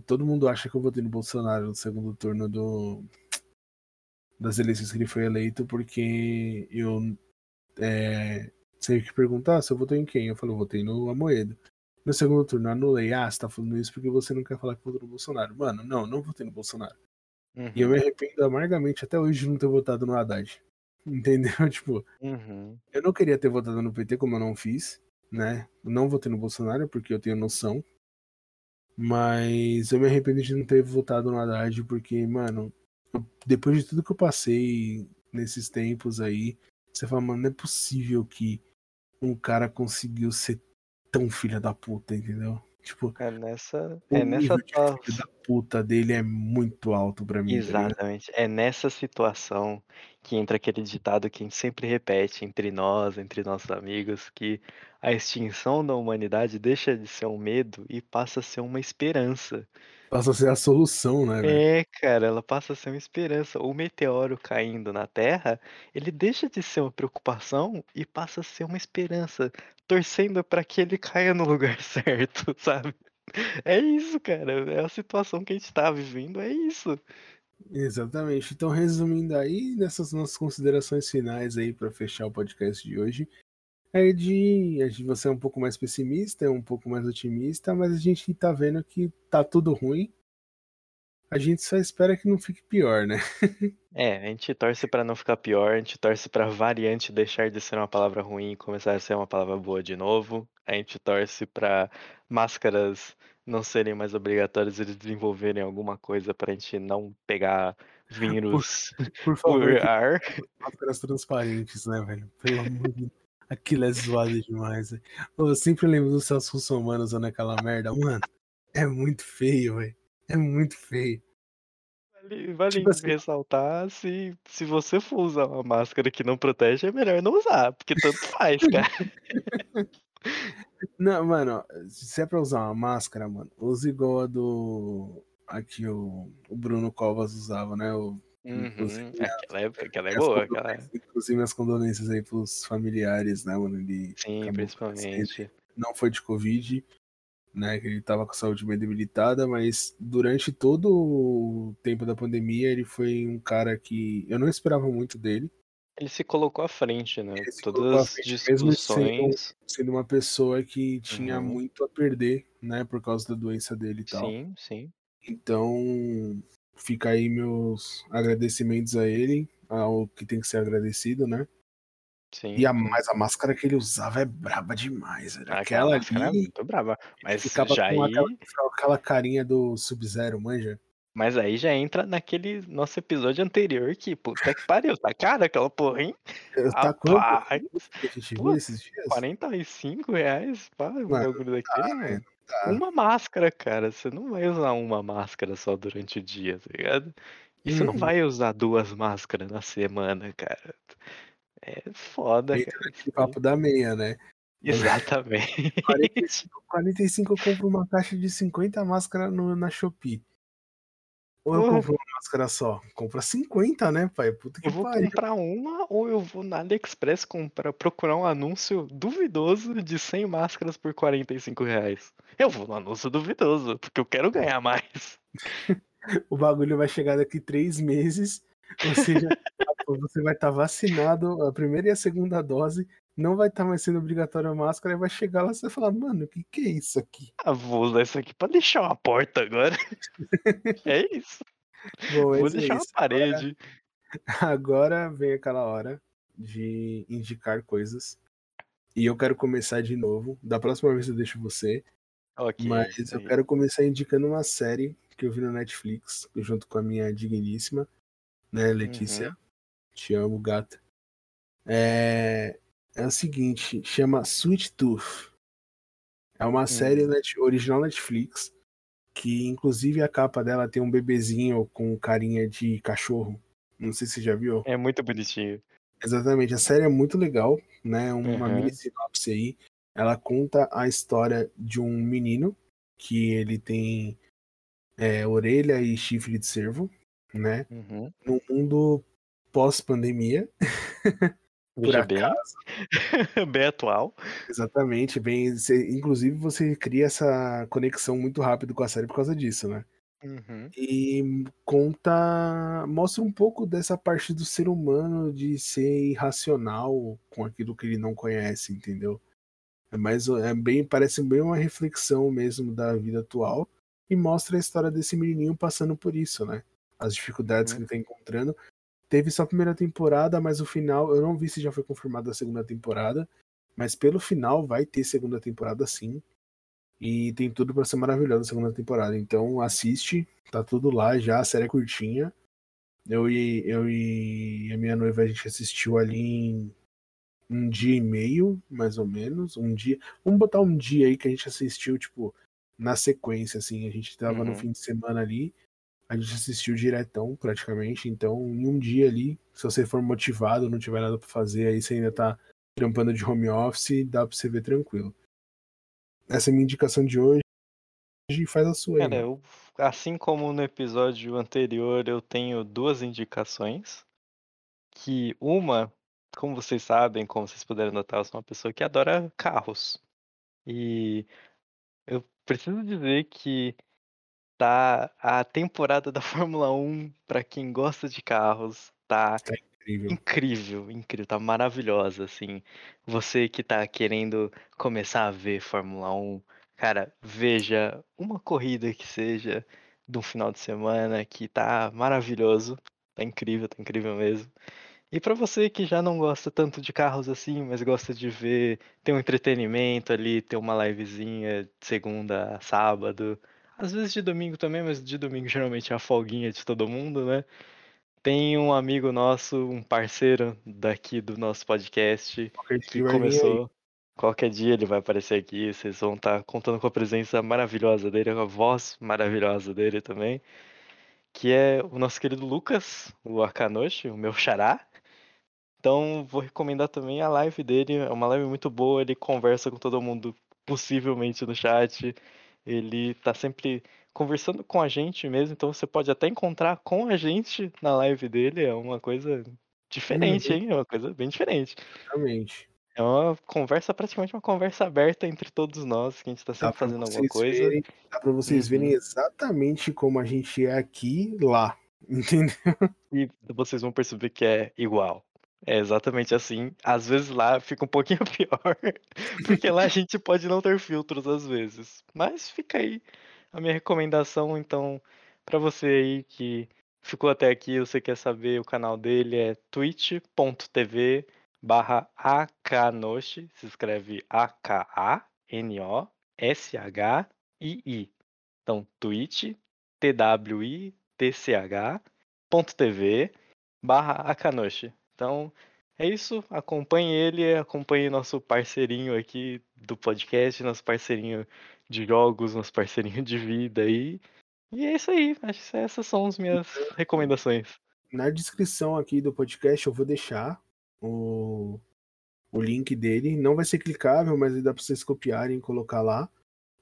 todo mundo acha que eu votei no Bolsonaro no segundo turno do, das eleições que ele foi eleito, porque eu é, sempre que perguntar se eu votei em quem, eu falo, eu votei no Amoedo. No segundo turno, anulei. Ah, você tá falando isso porque você não quer falar que votou no Bolsonaro. Mano, não, não votei no Bolsonaro. Uhum. E eu me arrependo amargamente até hoje de não ter votado no Haddad. Entendeu? Tipo, uhum. eu não queria ter votado no PT, como eu não fiz, né? não votei no Bolsonaro porque eu tenho noção. Mas eu me arrependo de não ter votado no Haddad, porque, mano, depois de tudo que eu passei nesses tempos aí, você fala, mano, não é possível que um cara conseguiu ser tão filha da puta, entendeu? Tipo, é nessa, o é nessa tua... da puta dele é muito alto para mim. Tá Exatamente. Tá é nessa situação que entra aquele ditado que a gente sempre repete entre nós, entre nossos amigos, que a extinção da humanidade deixa de ser um medo e passa a ser uma esperança. Passa a ser a solução, né, velho? É, cara, ela passa a ser uma esperança. O meteoro caindo na Terra, ele deixa de ser uma preocupação e passa a ser uma esperança, torcendo para que ele caia no lugar certo, sabe? É isso, cara. É a situação que a gente tá vivendo, é isso. Exatamente. Então, resumindo aí, nessas nossas considerações finais aí para fechar o podcast de hoje, é de, é de você é um pouco mais pessimista, é um pouco mais otimista, mas a gente tá vendo que tá tudo ruim. A gente só espera que não fique pior, né? É, a gente torce para não ficar pior, a gente torce para variante deixar de ser uma palavra ruim e começar a ser uma palavra boa de novo. A gente torce para máscaras não serem mais obrigatórias e desenvolverem alguma coisa para a gente não pegar vírus por, por favor, por ar. Máscaras transparentes, né, velho? Pelo amor de Deus. Aquilo é zoado demais. Véio. Eu sempre lembro do Celso Russomano usando aquela merda. Mano, é muito feio, velho. É muito feio. Vale, vale tipo assim, ressaltar se, se você for usar uma máscara que não protege, é melhor não usar, porque tanto faz, cara. Não, mano, se é pra usar uma máscara, mano, use igual a do. Aqui o, o Bruno Covas usava, né? O Uhum. Aquela, é, aquela é boa. Aquela... Inclusive, minhas condolências aí pros familiares, né, mano? Ele Sim, principalmente. Não foi de Covid, né? Que ele tava com a saúde bem debilitada, mas durante todo o tempo da pandemia, ele foi um cara que eu não esperava muito dele. Ele se colocou à frente, né? Todas as discussões. Mesmo sendo, sendo, uma pessoa que tinha uhum. muito a perder, né? Por causa da doença dele e tal. Sim, sim. Então, fica aí meus agradecimentos a ele, ao que tem que ser agradecido, né? Sim. E a, mas a máscara que ele usava é braba demais, velho. Aquela, aquela ali. É muito braba. Mas ficava já com aí... aquela, aquela carinha do Sub-Zero, manja? Mas aí já entra naquele nosso episódio anterior que, puta que pariu, tá cara aquela porra, hein? Tá que a gente viu esses dias? 45 reais, pá, o bagulho daquele, tá, mano. Tá. Uma máscara, cara. Você não vai usar uma máscara só durante o dia, tá ligado? E você não uhum. vai usar duas máscaras na semana, cara. É foda, Entra cara. Papo da meia, né? Exatamente. 45, 45 eu compro uma caixa de 50 máscaras na Shopee. Ou eu compro uma máscara só? Compra 50, né, pai? Puta que eu vou pariu. comprar uma ou eu vou na AliExpress comprar, procurar um anúncio duvidoso de 100 máscaras por 45 reais. Eu vou no anúncio duvidoso, porque eu quero ganhar mais. o bagulho vai chegar daqui três meses, ou seja, você vai estar tá vacinado, a primeira e a segunda dose, não vai estar tá mais sendo obrigatório a máscara, e vai chegar lá e você vai falar, mano, o que, que é isso aqui? Ah, vou usar isso aqui pra deixar uma porta agora. é isso. Bom, vou deixar é uma parede. Agora, agora vem aquela hora de indicar coisas. E eu quero começar de novo. Da próxima vez eu deixo você. Okay, mas eu quero começar indicando uma série que eu vi no Netflix, junto com a minha digníssima, né, Letícia. Uhum. Te amo, gata. É, é o seguinte, chama Sweet Tooth. É uma hum. série net, original Netflix, que inclusive a capa dela tem um bebezinho com carinha de cachorro. Não sei se você já viu. É muito bonitinho. Exatamente, a série é muito legal, né? Uma uhum. mini sinopse aí. Ela conta a história de um menino, que ele tem é, orelha e chifre de cervo, né? Uhum. No mundo pós-pandemia. Veja bem. bem atual. Exatamente, bem. Você, inclusive, você cria essa conexão muito rápido com a série por causa disso, né? Uhum. E conta. Mostra um pouco dessa parte do ser humano de ser irracional com aquilo que ele não conhece, entendeu? É mais é bem, parece bem uma reflexão mesmo da vida atual e mostra a história desse menininho passando por isso, né? As dificuldades Uhum. que ele tá encontrando. Teve só a primeira temporada, mas o final, eu não vi se já foi confirmada a segunda temporada, mas pelo final vai ter segunda temporada sim. E tem tudo pra ser maravilhosa a segunda temporada. Então assiste, tá tudo lá já, a série é curtinha. Eu e, eu e a minha noiva a gente assistiu ali em um dia e meio, mais ou menos. Um dia. Vamos botar um dia aí que a gente assistiu, tipo, na sequência, assim. A gente tava no Uhum. fim de semana ali. A gente assistiu diretão, praticamente. Então, em um dia ali, se você for motivado, não tiver nada pra fazer, aí você ainda tá trampando de home office, dá pra você ver tranquilo. Essa é a minha indicação de hoje. E faz a sua Cara, mano. eu, assim como no episódio anterior, eu tenho duas indicações. Que uma, como vocês sabem, como vocês puderam notar, eu sou uma pessoa que adora carros. E eu preciso dizer que tá a temporada da Fórmula 1, pra quem gosta de carros, tá Tá incrível. incrível, incrível, tá maravilhosa, assim. Você que tá querendo começar a ver Fórmula 1, cara, veja uma corrida que seja de um final de semana que tá maravilhoso, tá incrível, tá incrível mesmo. E pra você que já não gosta tanto de carros assim, mas gosta de ver, ter um entretenimento ali, ter uma livezinha de segunda a sábado, às vezes de domingo também, mas de domingo geralmente é a folguinha de todo mundo, né? Tem um amigo nosso, um parceiro daqui do nosso podcast, Qualquer que começou. Qualquer dia ele vai aparecer aqui, vocês vão estar contando com a presença maravilhosa dele, com a voz maravilhosa dele também, que é o nosso querido Lucas, o Akanoshi, o meu xará. Então vou recomendar também a live dele, é uma live muito boa, ele conversa com todo mundo, possivelmente no chat. Ele tá sempre conversando com a gente mesmo, então você pode até encontrar com a gente na live dele, é uma coisa diferente, Uhum. hein? É uma coisa bem diferente. Realmente. É uma conversa, praticamente uma conversa aberta entre todos nós, que a gente tá Dá sempre fazendo alguma coisa. verem, dá pra vocês verem Uhum. exatamente como a gente é aqui lá. Entendeu? E vocês vão perceber que é igual. É exatamente assim. Às vezes lá fica um pouquinho pior, porque lá a gente pode não ter filtros às vezes. Mas fica aí a minha recomendação, então, pra você aí que ficou até aqui, você quer saber o canal dele é twitch.tv barra akanoshi, se escreve A-K-A-N-O-S-H-I-I. Então, twitch, T-W-I-T-C-H.tv barra akanoshi. Então, é isso. Acompanhe ele, acompanhe nosso parceirinho aqui do podcast, nosso parceirinho de jogos, nosso parceirinho de vida aí. E é isso aí. Acho que essas são as minhas recomendações. Na descrição aqui do podcast eu vou deixar o, o link dele. Não vai ser clicável, mas dá pra vocês copiarem e colocar lá.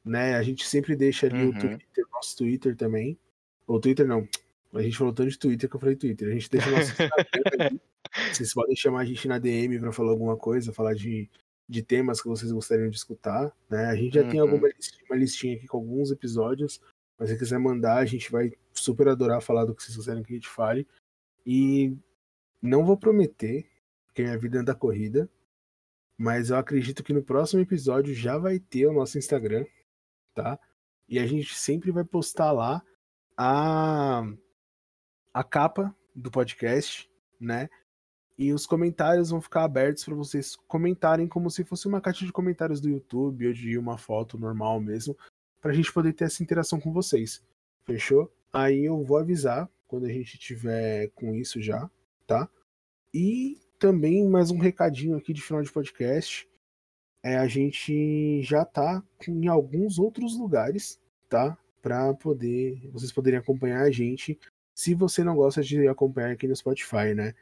Né? A gente sempre deixa ali o Uhum. Twitter, nosso Twitter também. Ou Twitter não. A gente falou tanto de Twitter que eu falei Twitter. A gente deixa o nosso Instagram. Vocês podem chamar a gente na DM pra falar alguma coisa, falar de, de temas que vocês gostariam de escutar. Né? A gente já tem Uhum. alguma listinha, uma listinha aqui com alguns episódios. Mas se quiser mandar, a gente vai super adorar falar do que vocês quiserem que a gente fale. E não vou prometer, porque minha vida anda corrida. Mas eu acredito que no próximo episódio já vai ter o nosso Instagram, tá? E a gente sempre vai postar lá a, a capa do podcast, né? E os comentários vão ficar abertos para vocês comentarem como se fosse uma caixa de comentários do YouTube ou de uma foto normal mesmo, pra gente poder ter essa interação com vocês. Fechou? Aí eu vou avisar quando a gente tiver com isso já, tá? E também mais um recadinho aqui de final de podcast. É, a gente já tá em alguns outros lugares, tá? Para poder vocês poderem acompanhar a gente. Se você não gosta de acompanhar aqui no Spotify, né?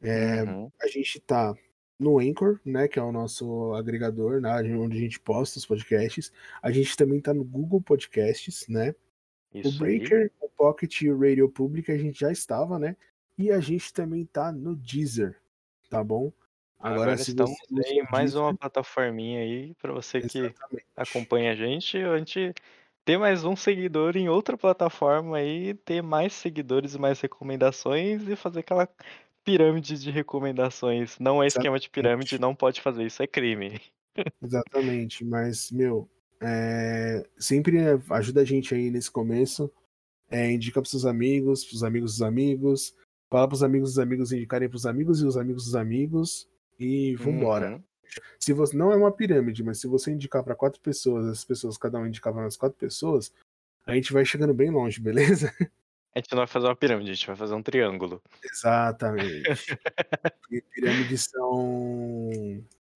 É, Uhum. a gente tá no Anchor, né, que é o nosso agregador, né, onde a gente posta os podcasts. A gente também tá no Google Podcasts, né? Isso o Breaker, aí. o Pocket e o Radio Public a gente já estava, né? E a gente também tá no Deezer, tá bom? Agora, Agora estamos você em mais Deezer, uma plataforminha aí para você exatamente. que acompanha a gente. A gente ter mais um seguidor em outra plataforma aí, ter mais seguidores e mais recomendações e fazer aquela pirâmide de recomendações. Não é esquema de pirâmide, não pode fazer isso, é crime. Exatamente, mas, meu, é... sempre ajuda a gente aí nesse começo. É, indica pros seus amigos, pros amigos dos amigos. Fala pros amigos dos amigos indicarem pros amigos e os amigos dos amigos. E vambora. Uhum. Se você não é uma pirâmide, mas se você indicar para quatro pessoas, as pessoas, cada um indicar para umas quatro pessoas, a gente vai chegando bem longe, beleza? A gente não vai fazer uma pirâmide, a gente vai fazer um triângulo. Exatamente. e pirâmides são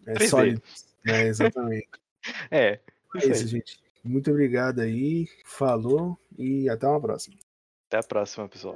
é, sólidas, né? Exatamente. É. É isso, gente. Muito obrigado aí, falou e até uma próxima. Até a próxima, pessoal.